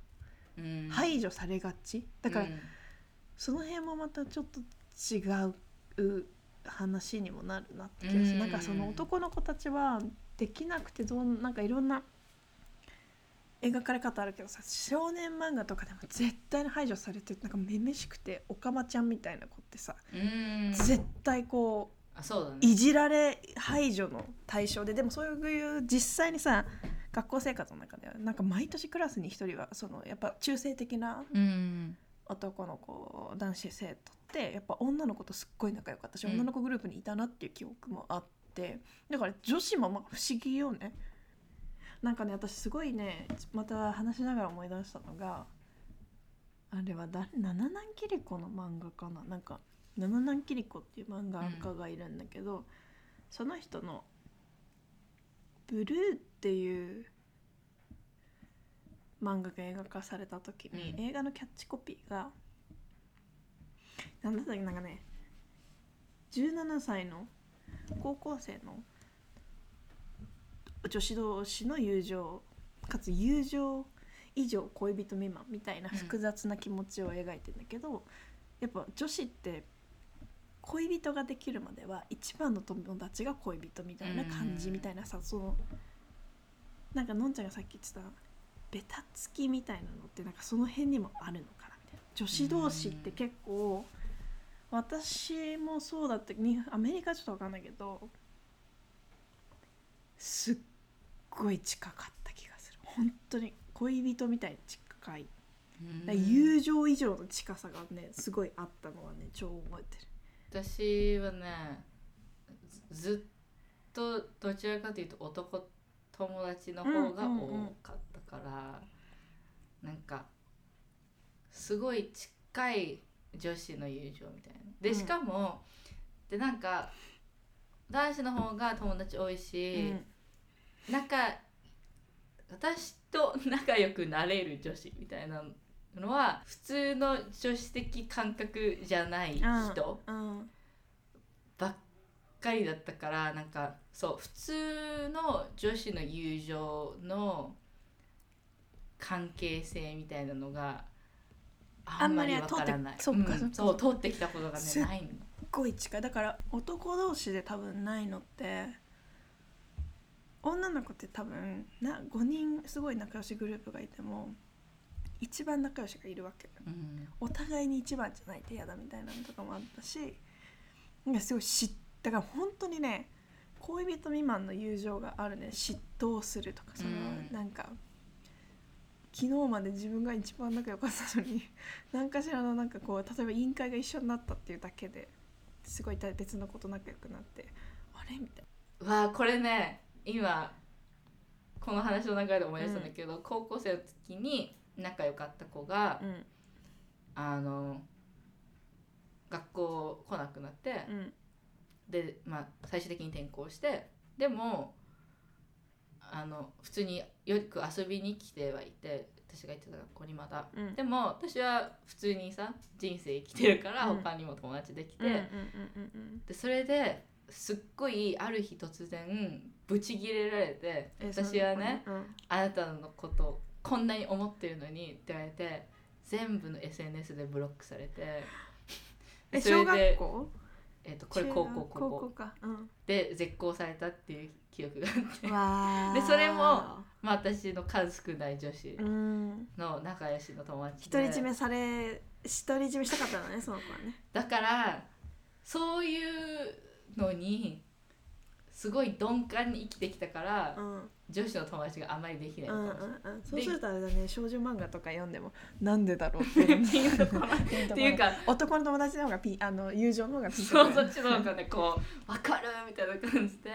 ゃん。うん。排除されがち。だから、うん。その辺もまたちょっと違う話にもなるなって気がする、うん。なんかその男の子たちはできなくてどんなんかいろんな描かれ方あるけどさ少年漫画とかでも絶対に排除されてなんかめめしくておかまちゃんみたいな子ってさ、うん。絶対こうあそうだね。いじられ排除の対象ででもそういう実際にさ学校生活の中ではなんか毎年クラスに一人はそのやっぱ中性的なうん。男の子男子生徒ってやっぱ女の子とすっごい仲良かったし、うん。女の子グループにいたなっていう記憶もあってだから女子もまあ不思議よねなんかね私すごいねまた話しながら思い出したのがあれは誰七南桐子の漫画かな？なんか七南桐子っていう漫画家がいるんだけど、その人の「ブルー」っていう漫画が映画化された時に、うん。映画のキャッチコピーがなんだっけ？なんかね17歳の高校生の女子同士の友情かつ友情以上恋人未満みたいな複雑な気持ちを描いてんだけど、やっぱ女子って恋人ができるまでは一番の友達が恋人みたいな感じみたいなさ、そのなんかのんちゃんがさっき言ってたベタつきみたいなのってなんかその辺にもあるのかなみたいな。女子同士って結構私もそうだったにアメリカはちょっと分かんないけどすっごい近かった気がする。本当に。恋人みたいに近い、うん。友情以上の近さがねすごいあったのはね超覚えてる。私はねずずっとどちらかというと男友達の方が多かったから、なんかすごい近い女子の友情みたいな。でうん。しかも、でなんか男子の方が友達多いし、仲私と仲良くなれる女子みたいなのは普通の女子的感覚じゃない人うん。ばっかりだったからなんかそう普通の女子の友情の関係性みたいなのがあんまりわからない。そう通ってきたことがねないのごい近いだから男同士で多分ないのって女の子って多分な5人すごい仲良しグループがいても一番仲良しがいるわけうん。お互いに一番じゃないと嫌だみたいなのとかもあったしなんかすごい嫉だから本当にね恋人未満の友情があるね。嫉妬をするとかその、うん。なんか昨日まで自分が一番仲良かったのに何かしらのなんかこう例えば委員会が一緒になったっていうだけですごい別のこと仲良くなってあれ？みたいわあこれね今この話の流れで思い出したんだけど、高校生の時に仲良かった子が、な。うん。あの学校来なくなって、うん。で、まあ、最終的に転校してでもあの普通によく遊びに来てはいて私が行ってた学校にまだ。うん。でも私は普通にさ人生生きてるからうん。他にも友達できて、うんうんうんうんでそれですっごいある日突然ブチギレられてえ私はね、その子あなたのことこんなに思ってるのにって言われて全部の SNS でブロックされて。えそれ小学で、校えっとこれ高校高校。か、うん、で絶交されたっていう記憶があって。わでそれもまあ私の数少ない女子うん。の仲良しの友達で。独り占めされ独り占めしたかったのねその子はね。だからそういうのにすごい鈍感に生きてきたから、うん。女子の友達があんまりできないうんうんのかもしれない。うん。そうするとあれだね少女漫画とか読んでもなんでだろうっていう。ところっていうか 男の友達の方がピあの友情の方がピンとそうくるそっちの方がねこう分かるみたいな感じで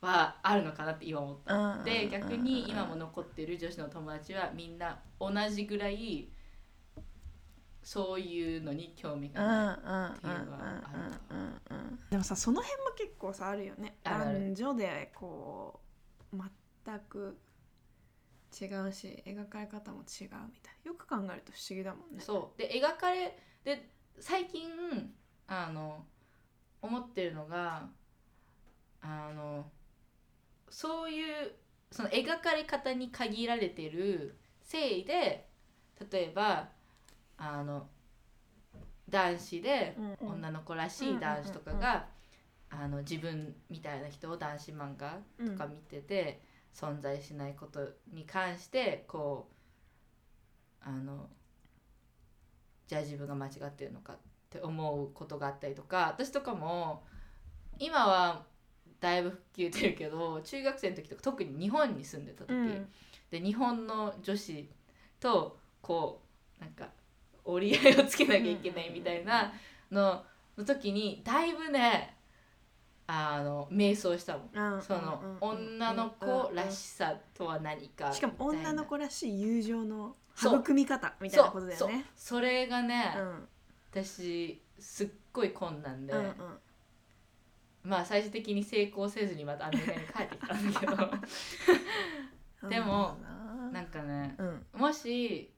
はあるのかなって今思った。うんうん。で逆に今も残ってる女子の友達はみんな同じぐらいそういうのに興味がないっていうのはあるでもさその辺も結構さあるよね。男女でこう全く違うし描かれ方も違うみたいな。よく考えると不思議だもんね。そう。で描かれで最近あの思ってるのがあのそういうその描かれ方に限られてる性で例えばあの男子で女の子らしい男子とかがあの自分みたいな人を男子漫画とか見てて、存在しないことに関してこうあのじゃあ自分が間違ってるのかって思うことがあったりとか私とかも今はだいぶ吹っ切れてるけど中学生の時とか特に日本に住んでた時、うん。で日本の女子とこうなんか折り合いをつけなきゃいけないみたいなのの時にだいぶねあの迷走したもん。うんその女の子らしさとは何かしかも女の子らしい友情の育み方みたいなことだよね。それがね、うん。私すっごい困難で、うんうん。まあ最終的に成功せずにまたアメリカに帰ってきたんだけど。でもななんかねうん。もし、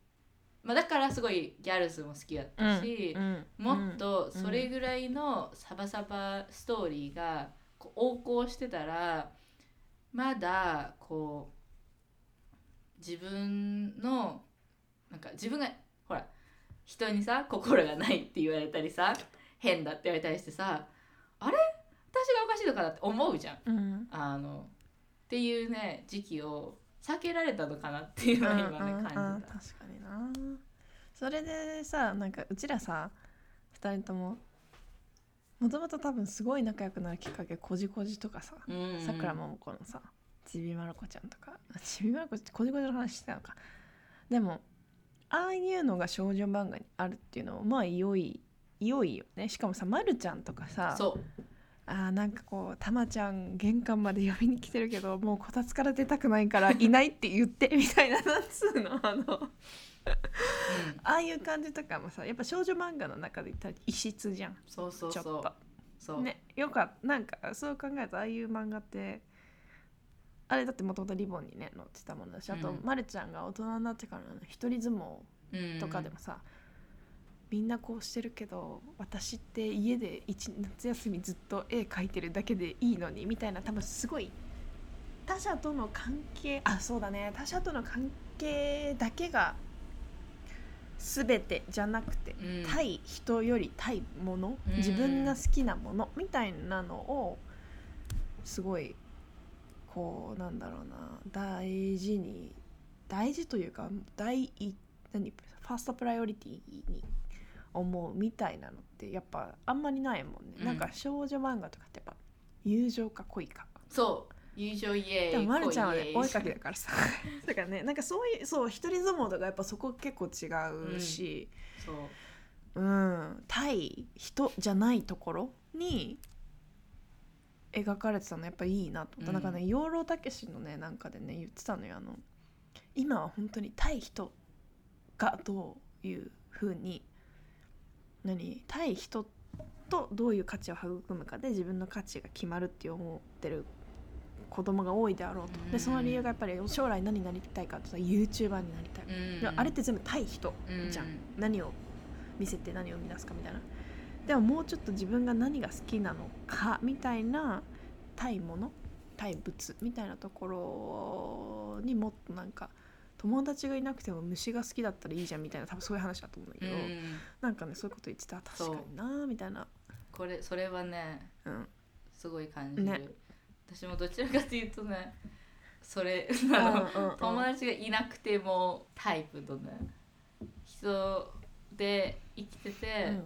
まあ、だからすごいギャルズも好きだったし、うんもっとそれぐらいのサバサバストーリーが横行してたらまだこう自分のなんか自分がほら人にさ心がないって言われたりさ変だって言われたりしてさあれ？私がおかしいのかなって思うじゃん。うん。あのっていうね時期を避けられたのかなっていうのは今ねうんうん。うん感じた。確かにな。それでさなんかうちらさ2人とももともと多分すごい仲良くなるきっかけこじこじとかさうんさくらももこのさちびまる子ちゃんとか。あちびまる子こじこじの話してたのか。でもああいうのが少女漫画にあるっていうのはまあ良い良いよね。しかもさまるちゃんとかさそうあーなんかこうたまちゃん玄関まで呼びに来てるけどもうこたつから出たくないから いないって言ってみたいななんつうの。あのああいう感じとかもさやっぱ少女漫画の中で言ったら異質じゃん。そうそうちょっそう。とそう。ねよかなんかそう考えるとああいう漫画ってあれだってもともとリボンにね載ってたものだしあと、うん。まるちゃんが大人になってからの一人相撲うんとかでもさ、みんなこうしてるけど私って家で一夏休みずっと絵描いてるだけでいいのにみたいな多分すごい他者との関係あそうだね。他者との関係だけが全てじゃなくて、うん。対人より対ものうん。自分が好きなものみたいなのをすごいこうなんだろうな大事に大事というか第一何？ファーストプライオリティに思うみたいなのってやっぱあんまりないもんね、うん。なんか少女漫画とかってやっぱ友情か恋か。そう。友情イエーイでもまるちゃんはね恋イエーイ追いかけだからさ。だからねなんかそういうそう一人相撲とかやっぱそこ結構違うし、そう。うん、対人じゃないところに描かれてたのやっぱいいなと思った、うん。なんかね養老たけしのねなんかでね言ってたのよ。あの今は本当に対人がどういうふうに何？対人とどういう価値を育むかで自分の価値が決まるって思ってる子供が多いであろうと、うんでその理由がやっぱり将来何になりたいかって言ったら YouTuber になりたい、うん。でもあれって全部対人じゃん、何を見せて何を生み出すかみたいな。でももうちょっと自分が何が好きなのかみたいな対物？対物みたいなところにもっとなんか友達がいなくても虫が好きだったらいいじゃんみたいな多分そういう話だと思うんだけど、うん。なんかねそういうこと言ってた。確かになみたいな。これそれはねうん。すごい感じる、ね。私もどちらかというとねそれうんあのうんうん。友達がいなくてもタイプのね人で生きてて、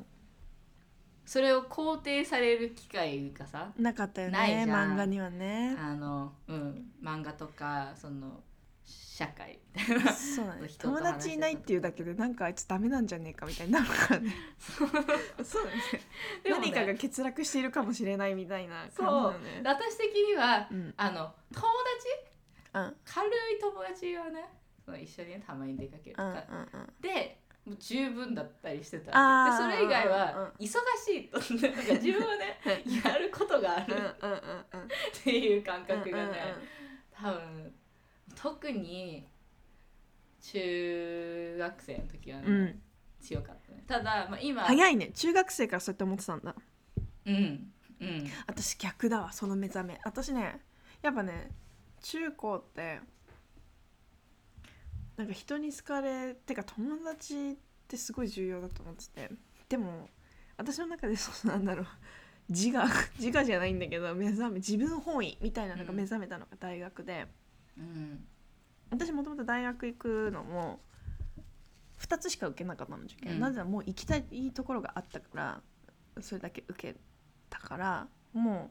それを肯定される機会がさうんなかったよね漫画にはね。あの、うん、漫画とかその社会。みたいなそうだね人と話友達いないっていうだけでなんかあいつダメなんじゃねえかみたいになるからね。そう。だね。ね何かが欠落しているかもしれないみたいな感じそう。私的にはうん。あの友達？うん。軽い友達はねその一緒にねたまに出かけるとうんか、うんうん。でもう十分だったりしてたでそれ以外うんは忙しいとなんか自分はねやることがある。うんうんうんうん。っていう感覚がね、うんうん。多分特に中学生の時はね、うん。うん強かったね。ただ、まあ、今早いね。中学生からそうやって思ってたんだ。うんうん。私逆だわその目覚め。私ねやっぱね中高ってなんか人に好かれてか友達ってすごい重要だと思ってて。でも私の中でそうなんだろう。自我自我じゃないんだけど目覚め自分本位みたいなのが目覚めたのが大学で、うん。私もともと大学行くのも2つしか受けなかったの受験、うん。なぜならもう行きたいところがあったからそれだけ受けたからも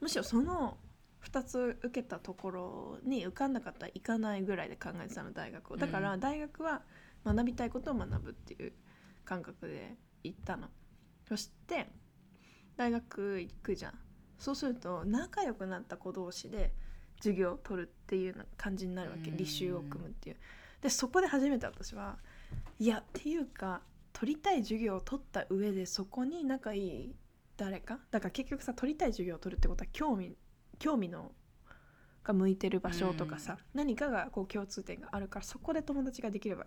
うむしろその2つ受けたところに受かんなかったら行かないぐらいで考えてたの大学を。だからうん大学は学びたいことを学ぶっていう感覚で行ったの。そして大学行くじゃん。そうすると仲良くなった子同士で授業を取るっていう感じになるわけ。うん。履修を組むっていう。でそこで初めて私はいやっていうか取りたい授業を取った上でそこに仲いい誰か？だから結局さ取りたい授業を取るってことは興味興味のが向いてる場所とかさ、何かがこう共通点があるからそこで友達ができれば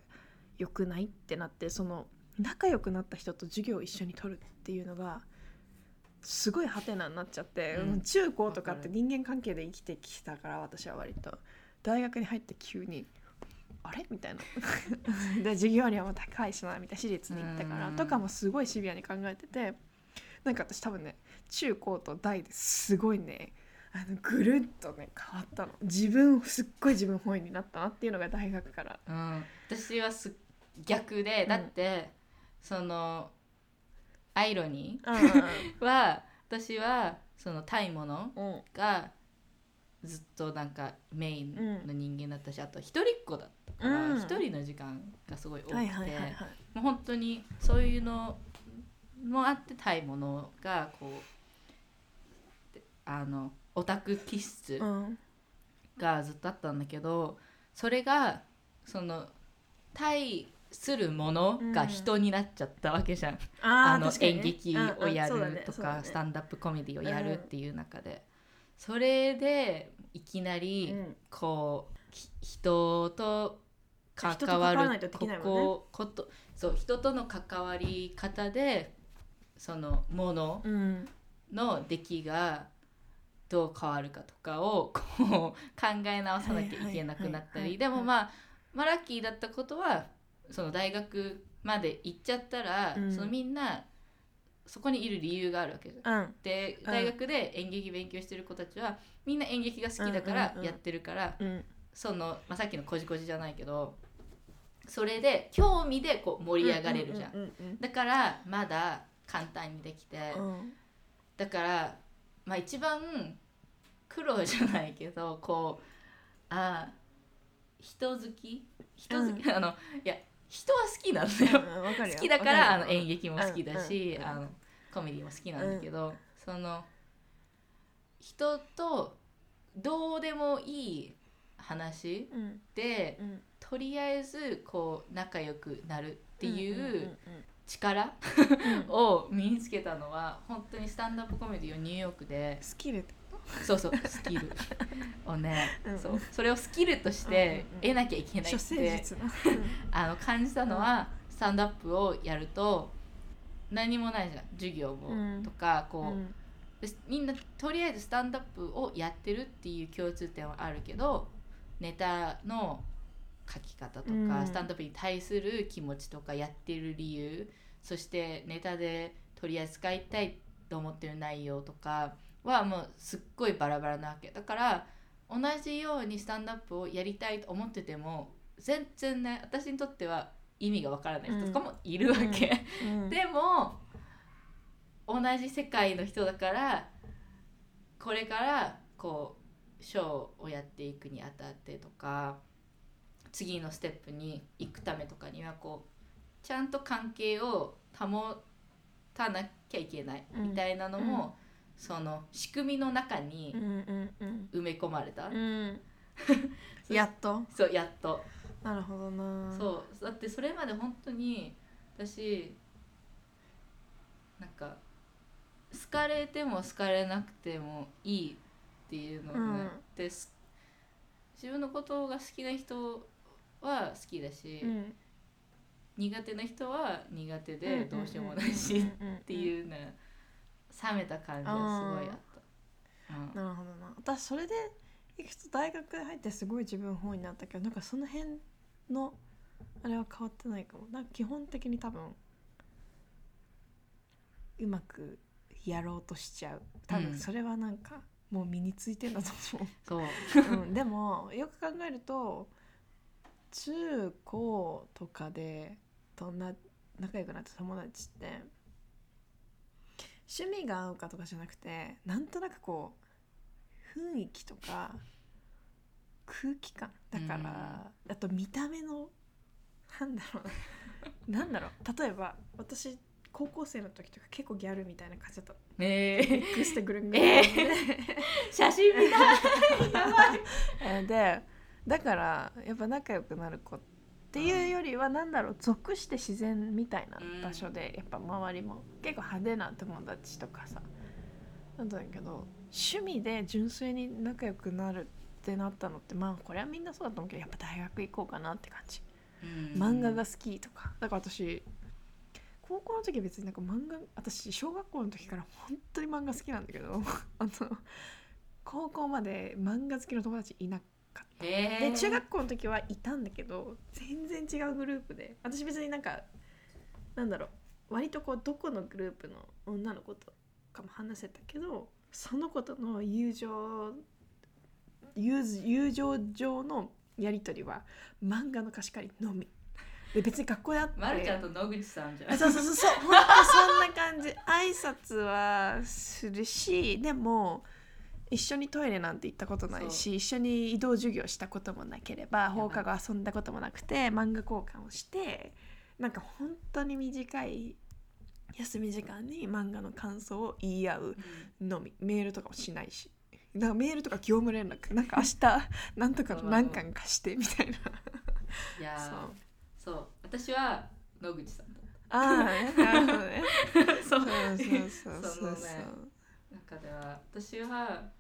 よくないってなってその仲良くなった人と授業を一緒に取るっていうのがすごいハテナになっちゃって、うん。中高とかって人間関係で生きてきたから私は割と。大学に入って急にあれ？みたいな。で授業料も高いしなみたいな私立に行ったからうん。とかもすごいシビアに考えててなんか私多分ね中高と大ですごいねあのぐるっとね変わったの。自分すっごい自分本位になったなっていうのが大学から。うん、私はす逆でだって、そのアイロニうんーは私はそのタイものがずっとなんかメインの人間だったし、あと一人っ子だったからうん。一、人の時間がすごい多くて、はいはいはいはい。もう本当にそういうのもあってタイものがこうであのオタク気質うん。がずっとあったんだけどそれがその対するものが人になっちゃったわけじゃん、あのあー確かにね。演劇をやるとかスタンダップコメディをやるっていう中で、それでいきなりうん。こうひ人と関わるね。こことそう人との関わり方でそのものうん。の出来がどう変わるかとかをこう考え直さなきゃいけなくなったり。でもまあまあラッキーだったことはその大学まで行っちゃったら、うん。そのみんなそこにいる理由があるわけじゃん。うん。でうん。大学で演劇勉強してる子たちはみんな演劇が好きだからうんうんうんやってるから、うん。その、まあ、さっきのこじこじじゃないけどそれで興味でこう盛り上がれるじゃん。うんうんだからまだ簡単にできて、うん。うんだからまあ一番苦労じゃないけどこうあ人好き？人好き、あのいや人は好きなんだよ。好きだからあの演劇も好きだし、うんうんあのコメディも好きなんだけど、その人とどうでもいい話うん。でうん。とりあえずこう仲良くなるってうんいう力うん。うん。を身につけたのは本当にスタンダップコメディをニューヨークでスキルってそうそうスキル。をね、うん。そう。それをスキルとして得なきゃいけないって あの感じたのは、スタンドアップをやると何もないじゃん授業も、うん。とかこう、みんなとりあえずスタンドアップをやってるっていう共通点はあるけどネタの書き方とか、うん。スタンドアップに対する気持ちとかやってる理由そしてネタで取り扱いたいと思ってる内容とかはもうすっごいバラバラなわけ。だから同じようにスタンドアップをやりたいと思ってても全然ね私にとっては意味がわからない人とかもいるわけ。うん。でも同じ世界の人だからこれからこうショーをやっていくにあたってとか次のステップに行くためとかにはこうちゃんと関係を保たなきゃいけないうんみたいなのも、その仕組みの中にうんうんうん。埋め込まれた、うん。やっと？そうやっと。なるほどな。そう。だってそれまで本当に私なんか好かれても好かれなくてもいいっていうのね、うん。です自分のことが好きな人は好きだし、うん。苦手な人は苦手でどうしようもないしっっていうね冷めた感じはすごいあった。うん。なるほどな。私それでいくと大学入ってすごい自分本位になったけどなんかその辺のあれは変わってないかも。なんか基本的に多分うまくやろうとしちゃう。多うん。分それはなんかもう身についてんだと思う。そう。うん、でもよく考えると中高とかでどんな仲良くなった友達って趣味が合うかとかじゃなくてなんとなくこう雰囲気とか空気感だから、あと見た目のなんだろうな。なんだろう。例えば私高校生の時とか結構ギャルみたいな感じだった。ねえ X グルングえ 写真見たい。やばい。えーでだからやっぱ仲良くなる子っていうよりはなんだろう属して自然みたいな場所でやっぱ周りも。結構派手な友達とかさなんだけど趣味で純粋に仲良くなるってなったのってまあこれはみんなそうだと思うけどやっぱ大学行こうかなって感じ。漫画が好きとか。だから私高校の時別になんか漫画私小学校の時から本当に漫画好きなんだけど あの高校まで漫画好きの友達いなかったへーで中学校の時はいたんだけど全然違うグループで。私別になんかなんだろう割とこうどこのグループの女の子とかも話せたけどその子との友情友友情上のやり取りは漫画の貸し借りのみ。で別に学校であって。まるちゃんと野口さんじゃそうそうそうそう。本当そんな感じ。挨拶はするしでも一緒にトイレなんて行ったことないし一緒に移動授業したこともなければ放課後遊んだこともなくて漫画交換をしてなんか本当に短い休み時間に漫画の感想を言い合うのみ。メールとかもしないし。なんかメールとか業務連絡。なんか明日 なんとかの何巻かしてみたいな。いやーそう。そう。私は野口さんだっああねなるほどね。たそうそうそうそうそう。そのね中では私は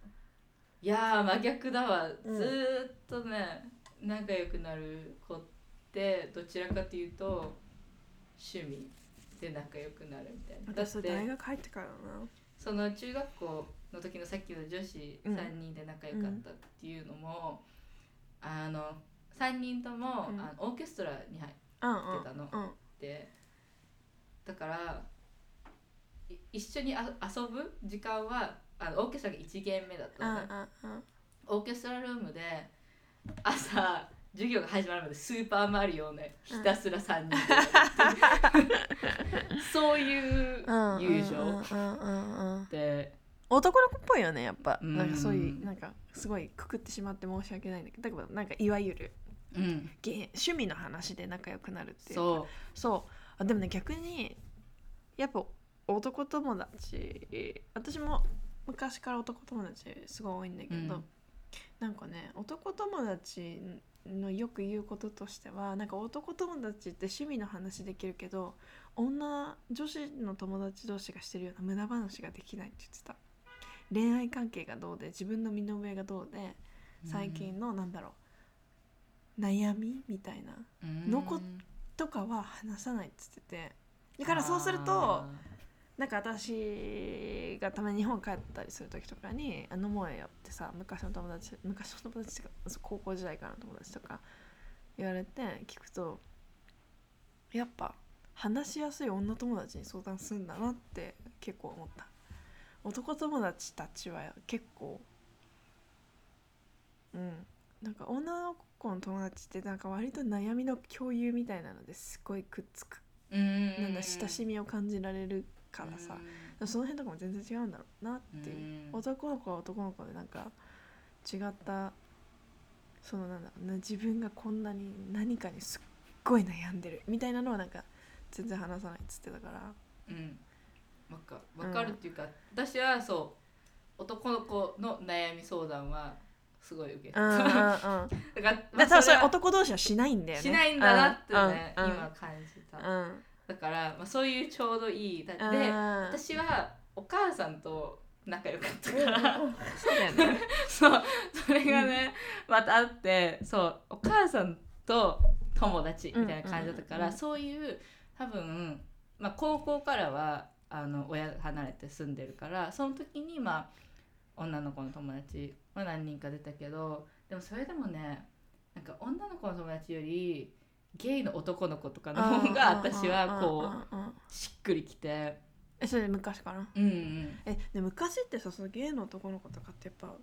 いやー真逆だわ、うん。ずーっとね仲良くなる子ってどちらかというと趣味で仲良くなるみたいな。私大て学入ってからだな。その中学校の時のさっきの女子うん。3人で仲良かったっていうのも、あの3人とも、うん。あのオーケストラに入っうん出たのうん。てだからい一緒にあ遊ぶ時間はあのオーケストラが1限目だったオーケストラルームで朝授業が始まるまでスーパーマリオをねひたすら3人でやる そういううん友情うんうんうんうん。って男の子っぽいよねやっぱ。うん。なんかそういうなんかすごいくくってしまって申し訳ないんだけど。だからなんかいわゆるうん。ゲ趣味の話で仲良くなるっていうそそう。あでもね逆にやっぱ男友達私も昔から男友達すごい多いんだけど、うん。なんかね男友達のよく言うこととしてはなんか男友達って趣味の話できるけど女女子の友達同士がしてるような無駄話ができないって言ってた。恋愛関係がどうで自分の身の上がどうでう最近のなんだろう悩みみたいなうんのことかは話さないっつってて。だからそうするとあなんか私がたまに日本帰ったりする時とかに「あ飲もうよ」ってさ昔の友達昔の友達っていうか高校時代からの友達とか言われて聞くとやっぱ話しやすい女友達に相談するんだなって結構思った。男友達たちは結構うん。なんか女の子の友達ってなんか割と悩みの共有みたいなのですごいくっつく。ーうんなんだ親しみを感じられるからさ、その辺とかも全然違うんだろうなっていう、うん。男の子は男の子でなんか違ったそのなんだろうな自分がこんなに何かにすっごい悩んでるみたいなのはなんか全然話さないっつってたから。うん。わかわかるっていうか、私はそう男の子の悩み相談はすごい受けてうんうんうん。だから、だからそれは男同士はしないんだよね。しないんだなってね、うんうん。今感じた、うんだから、まあ、そういうちょうどいいだで、うん私はお母さんと仲良かったから、そうだよね。そうそれがね、またあってそうお母さんと友達みたいな感じだったから、うんうんうんうん。そういう多分、まあ、高校からはあの親離れて住んでるからその時にまあ女の子の友達は何人か出たけどでもそれでもねなんか女の子の友達よりゲイの男の子とかの方が私はこうしっくりきて。えそれ昔かなうんうんえで昔ってさそのゲイの男の子とかってやっぱ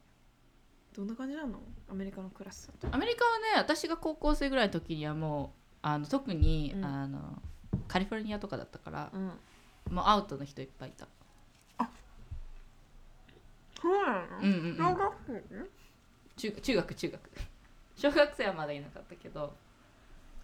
どんな感じなの？アメリカのクラスアメリカはね私が高校生ぐらいの時にはもうあの特に、うん。あのカリフォルニアとかだったからう、ん。もうアウトの人いっぱいいた。そうなの？うんうん中学中学。小学生はまだいなかったけど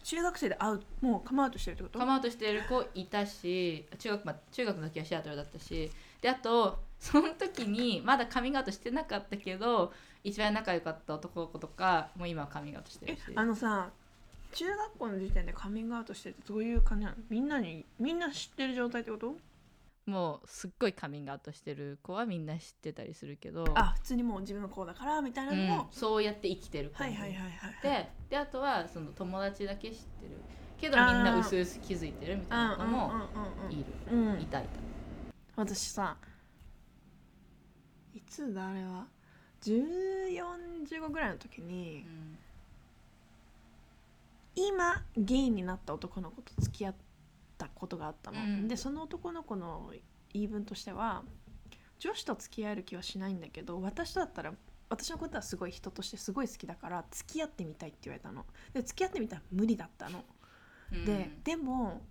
中学生で会うもうカムアウトしてるってこと？カムアウトしてる子いたし中学,、ま、中学の時はシアトルだったし。であとその時にまだカミングアウトしてなかったけど一番仲良かった男の子とかもう今はカミングアウトしてるえしあのさ中学校の時点でカミングアウトしてるってどういう感じなの？みんなにみんな知ってる状態ってこと？もうすっごいカミングアウトしてる子はみんな知ってたりするけどあ普通にもう自分がこうだからみたいなうんのも、そうやって生きてる子もはいはいはいはい。でであとはその友達だけ知ってるけどみんな薄々気づいてるみたいな子もいる、うんうんうんうん。いたいた。私さいつだあれは？1415ぐらいの時に今ゲイになった男の子と付き合ったことがあったの、うん。でその男の子の言い分としては女子と付き合える気はしないんだけど私とだったら私のことはすごい人としてすごい好きだから付き合ってみたいって言われたの。で付き合ってみたら無理だったの。うん。ででも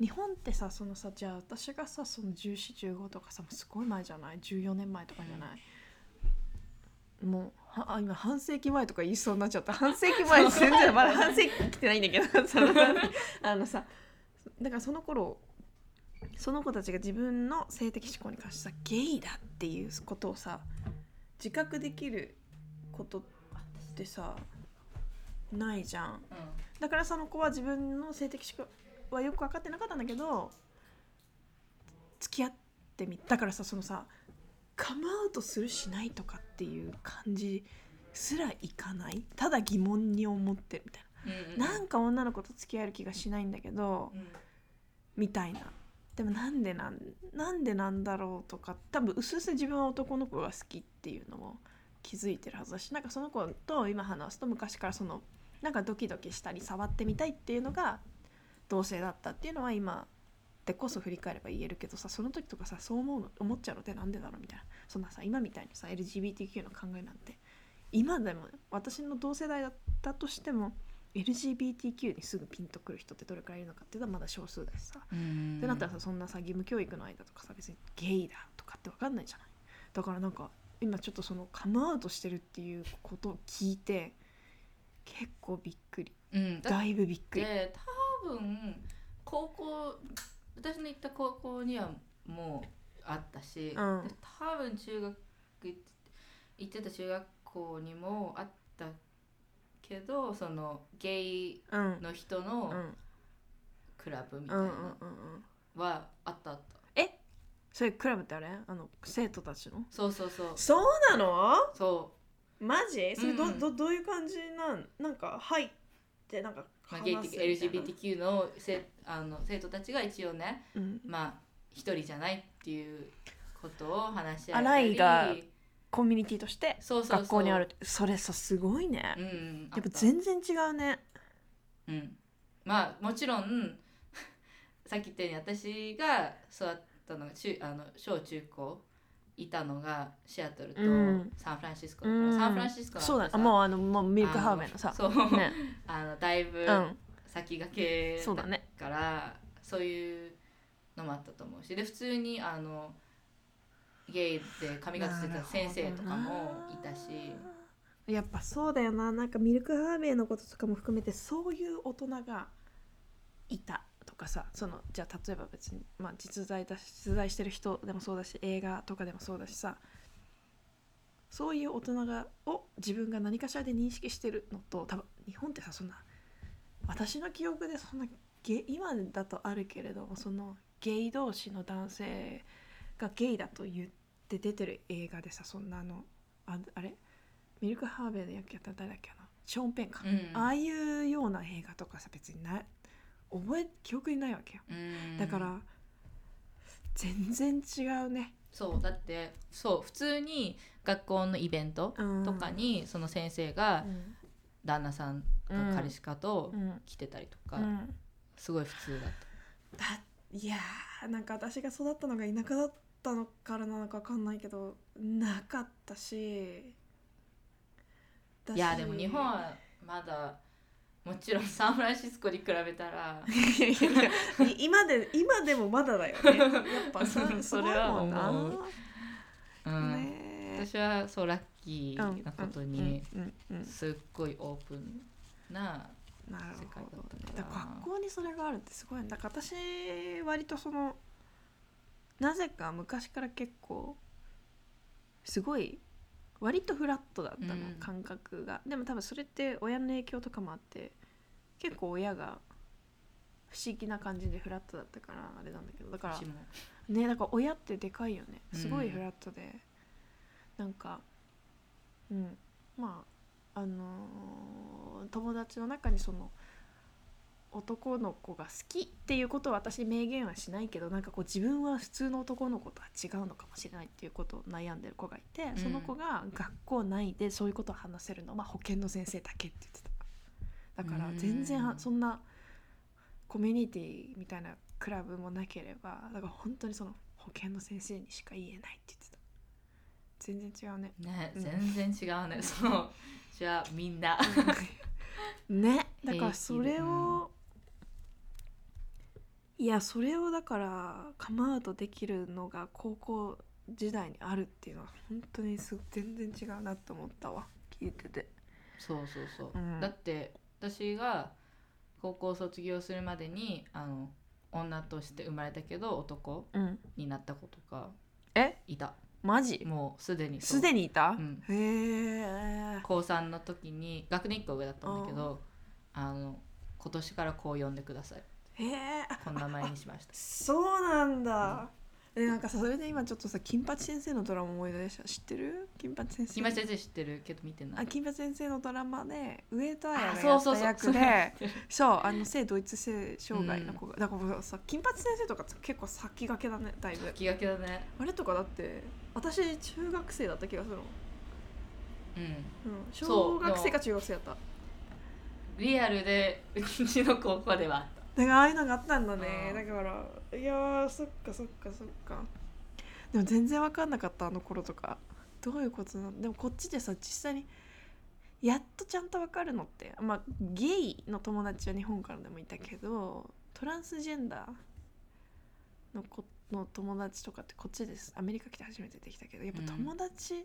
日本ってさそのさじゃあ私がさその1415とかさすごい前じゃない？14年前とかじゃない、もうはあ今半世紀前とか言いそうになっちゃった。半世紀前全然まだ半世紀来てないんだけどその あのさだからその頃その子たちが自分の性的指向に関してさゲイだっていうことをさ自覚できることってさないじゃん。だからその子は自分の性的指向はよく分かってなかったんだけど付き合ってみだからさそのさカムアウトするしないとかっていう感じすらいかない？ただ疑問に思ってるみたいうんうんな、なんか女の子と付き合える気がしないんだけどうん。みたいな。でもなんでなんなんでなんだろうとか多分薄々自分は男の子が好きっていうのも気づいてるはずだしなんかその子と今話すと昔からそのなんかドキドキしたり触ってみたいっていうのが同性だったっていうのは今でこそ振り返れば言えるけどさその時とかさそう思うの思っちゃうのってなんでだろうみたいな。そんなさ今みたいにさ LGBTQ の考えなんて。今でも私の同世代だったとしても LGBTQ にすぐピンとくる人ってどれくらいいるのかっていうのはまだ少数だしさ。うん。ってなったらさそんなさ義務教育の間とかさ別にゲイだとかって分かんないじゃない。だからなんか今ちょっとそのカムアウトしてるっていうことを聞いて結構びっくり。うん。だっだいぶびっくり。て多分高校私の行った高校にはもうあったし、うん。で多分中学行って行ってた中学校にもあったけどそのゲイうん。の人うのん。クラブみたいうんうんうんなうん。はあったあった。それクラブってあれ？あの生徒たちの？そうそうそう。そうなの？そマジ？それど,、うんうん。どどういう感じなん？なんか入ってなんかう、まあ、ゲイ的話すみたいな。LGBTQ のせあの生徒たちが一応ねうん、まあ一人じゃないっていうことを話し合アえたり。ライがコミュニティとして学校にあるそれさすごいね、うんやっぱ全然違うね。うん、まあもちろん さっき言ったように私が育ったのが中あの小中高いたのがシアトルとうん。サンフランシスコだから、うん。サンフランシスコそうださもうあのもうミルクハーベンのさ。そう、ね。あのだいぶうん。先駆けそうだね。からそういうのもあったと思うし。で普通にあのゲイで髪型してた先生とかもいたし。やっぱそうだよな。なんかミルクハーベイのこととかも含めてそういう大人がいたとかさ。そのじゃあ例えば別に、まあ、実在だし実在してる人でもそうだし映画とかでもそうだしさ。そういう大人がを自分が何かしらで認識してるのと多分日本ってさそんな私の記憶でそんなゲ今だとあるけれどもそのゲイ同士の男性がゲイだと言って出てる映画でさそんなあのああれ？ミルクハーベイの役やったら誰だっけな？ショーン・ペンか、うん。ああいうような映画とかさ別にない。覚え記憶にないわけよ。うん。だから全然違うね、そうだってそう普通に学校のイベントうん。とかにその先生がうん。旦那さんうんが彼氏かとうん。来てたりとか、うん。すごい普通だった。だいやーなんか私が育ったのが田舎だったのからなのか分かんないけどなかったし。いやでも日本はまだもちろんサンフランシスコに比べたら。今で今でもまだだよね。やっぱそ それは思う。うん、ね。私はそうラッキーなことにすっごいオープンな世界だったから学校にそれがあるってすごいね。だから私割とそのなぜか昔から結構すごい割とフラットだったの、うん感覚が。でも多分それって親の影響とかもあって結構親が不思議な感じでフラットだったからあれなんだけどだからうちも。ねだから親ってでかいよね。すごいうんフラットで、なんかうん。まああのー友達の中にその男の子が好きっていうことを私明言はしないけどなんかこう自分は普通の男の子とは違うのかもしれないっていうことを悩んでる子がいて、ん。その子が学校内でそういうことを話せるのは保健の先生だけって言ってた。だから全然そんなコミュニティみたいなクラブもなければだから本当にその保健の先生にしか言えないって言ってた。全然違うね。ねうん。全然違うね、そうじゃあみんな。ね。だからそれをいやそれをだからカムアウトできるのが高校時代にあるっていうのは本当にす全然違うなと思ったわ。聞いてて。そうそうそう、うん。だって私が高校卒業するまでにあの女として生まれたけど男うん。になった子とかえ？いた。マジ？もうすでにすでにいた、うん。へえ高3の時に学年1個上だったんだけどあの今年からこう呼んでくださいへえこんな名前にしました。そうなんだ、えなんかさそれで今ちょっとさ金八先生のドラマ思い出した知ってる？金八先生。今先生知ってるけど見てない。あ金八先生のドラマで上戸彩あがやった役で。そう あの性同一性障害の子が、だからさ金八先生とか結構先駆けだねだいぶ。気がけだね。あれとかだって私中学生だった気がするの、うん。うん、小学生か中学生だった。リアルでうちの高校ではだからああいうのがあったんだね。うん。だからいやーそっかそっかそっか。でも全然分かんなかったあの頃とか。どういうことなの？でもこっちでさ実際にやっとちゃんと分かるのってまあゲイの友達は日本からでもいたけどトランスジェンダーの子の友達とかってこっちです。アメリカ来て初めてできたけどやっぱ友達、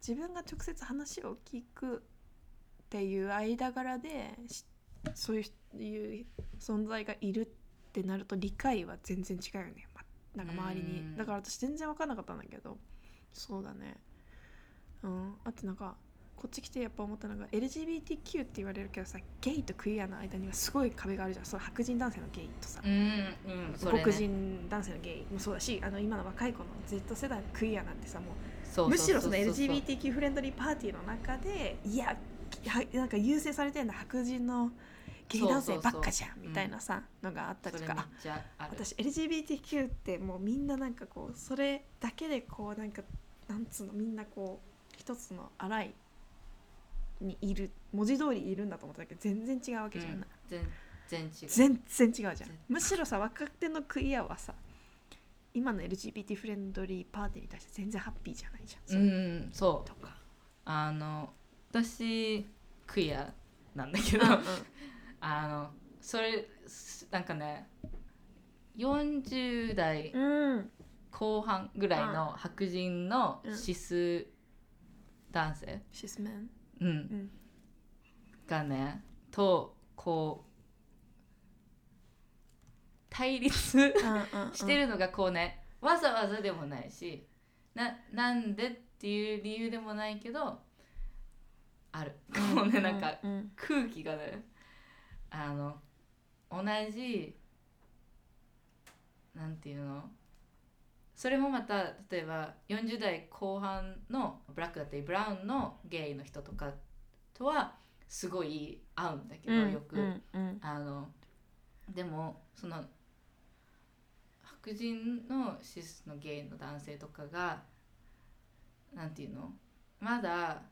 自分が直接話を聞くっていう間柄でしそういう存在がいるってなると理解は全然違うよね、ま、なんか周りに。うん。だから私全然分かんなかったんだけど。そうだね。うん。あとなんかこっち来てやっぱ思ったのが LGBTQ って言われるけどさゲイとクイアの間にはすごい壁があるじゃん。そう白人男性のゲイとさ、うん。うん。ね、黒人男性のゲイもそうだしあの今の若い子の Z 世代のクイアなんてさもうむしろその LGBTQ フレンドリーパーティーの中でいやはなんか優先されてるのは白人のゲイ男性ばっかじゃんみたいなさのがあったりとか。私 LGBTQ ってもうみんななんかこうそれだけでこうなんかなんつうのみんなこう一つの洗いにいる文字通りいるんだと思ったけど全然違うわけじゃん、うん。全然違う全然違うじゃん。全むしろさ若手のクイアはさ今の LGBT フレンドリーパーティーに対して全然ハッピーじゃないじゃん、うんそうとか。あの私クイアなんだけど、あのそれすなんかね40代うん。後半ぐらいの白人のうん。シス男性、シスメン。うん。うん。がねとこう対立してるのがこうねわざわざでもないしななんでっていう理由でもないけどある。こうねなんかうん。空気がねあの同じなんていうの？それもまた例えば40代後半のブラックだったりブラウンのゲイの人とかとはすごい合うんだけど、よく、うんうん。あのでもその白人のシスのゲイの男性とかがなんていうの？まだ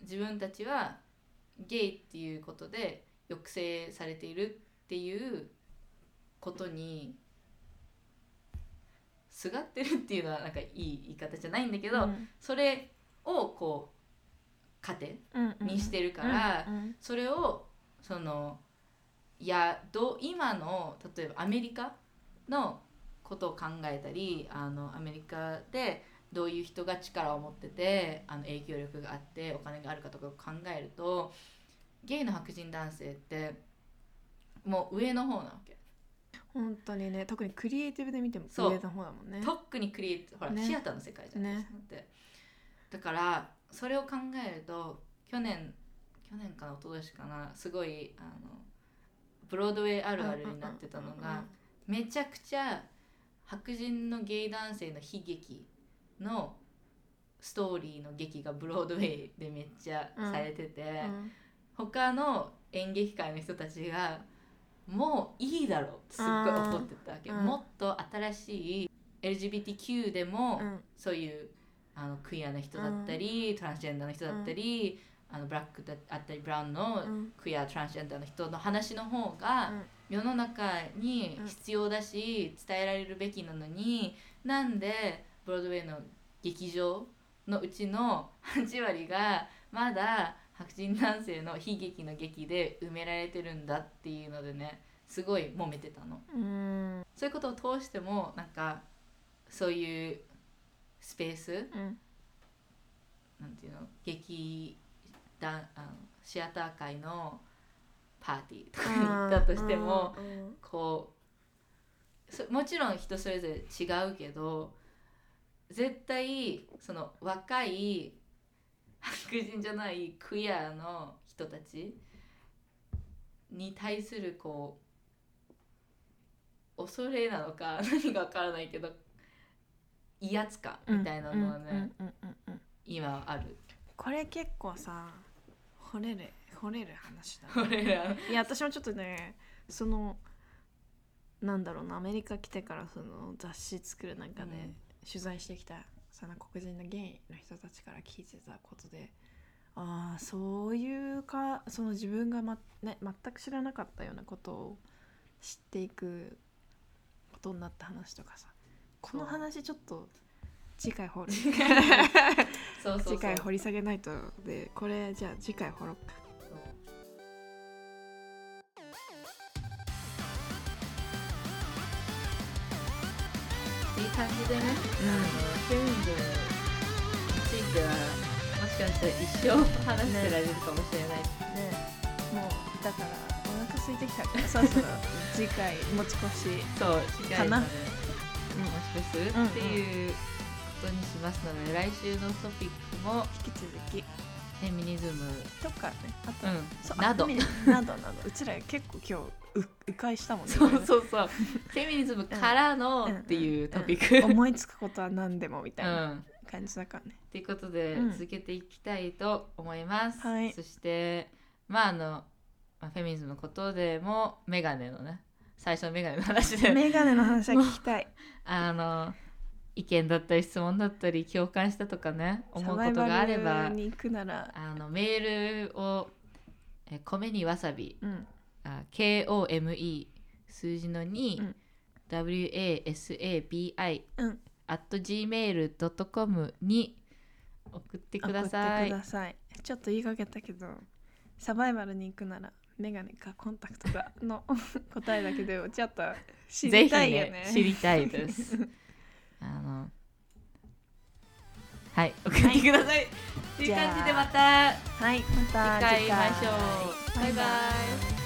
自分たちはゲイっていうことで抑制されているっていうことにすがってるっていうのはなんかいい言い方じゃないんだけど、うん。それをこう糧うんにしてるから、うんそれをそのいやど今の例えばアメリカのことを考えたりあのアメリカでどういう人が力を持っててあの影響力があってお金があるかとかを考えるとゲイの白人男性ってもう上の方なわけ。本当にね特にクリエイティブで見てもそう。上の方だもんね。特にクリエイティブほら、ね。シアターの世界じゃないですか、って。だからそれを考えると去年去年かな一昨年かなすごいあのブロードウェイあるあるになってたのがめちゃくちゃ白人のゲイ男性の悲劇のストーリーの劇がブロードウェイでめっちゃされてて、うん他の演劇界の人たちがもういいだろうってすっごい怒ってたわけ、うん。もっと新しい LGBTQ でも、うん。そういうあのクイアな人だったり、トランスジェンダーの人だったり、あのブラックだったりブラウンのうん。クイアトランスジェンダーの人の話の方が世の中に必要だし、伝えられるべきなのになんでブロードウェイの劇場のうちの8割がまだ白人男性の悲劇の劇で埋められてるんだっていうのでねすごい揉めてたの。うん。そういうことを通してもなんかそういうスペースうん。なんていうの劇団あのシアター界のパーティーとかに行ったとしてもうん。こうそもちろん人それぞれ違うけど絶対その若い白人じゃないクイアの人たちに対するこう恐れなのか何かわからないけど威圧感みたいなのはね、今はある。これ結構さ惚れる。惚れる話だね。いや私もちょっとねそのなんだろうなアメリカ来てからその雑誌作る中でうん。取材してきた、その黒人のゲイの人たちから聞いてたことでああそういうかその自分が、まね、全く知らなかったようなことを知っていくことになった話とかさこの話ちょっと次回掘る。次回掘り下げないとでこれじゃあ次回掘ろうか。いう感じでね、あのフェミニズムについてはもしかしたら一生話してられるかもしれない、ねもうだからお腹空いてきたからそろそろ次回持ち越し そう次回までかなもしかするっていうことにしますので、来週のトピックも引き続き。フェミニズム、とかねあと、うん。そうなど。などなど。うちら結構今日う迂回したもんねそうそうそうフェミニズムからのっていうトピック、思いつくことは何でもみたいな感じだからね、ということで、続けていきたいと思います。はいそしてまああの、まあ、フェミニズムのことでもメガネのね最初のメガネの話でメガネの話は聞きたいあの意見だったり質問だったり共感したとかね思うことがあればルに行くならあのメールを米にわさびうんあ KOME 数字の2、うん。WASABI うん。gmail.com に送ってください。送ってください。ちょっと言いかけたけどサバイバルに行くならメガネかコンタクトかの 答えだけでもちょっと知りたいよね。ね知りたいです。あのはい送ってください、っていう感じでまたはいまた次回。次会いましょう。バイバイ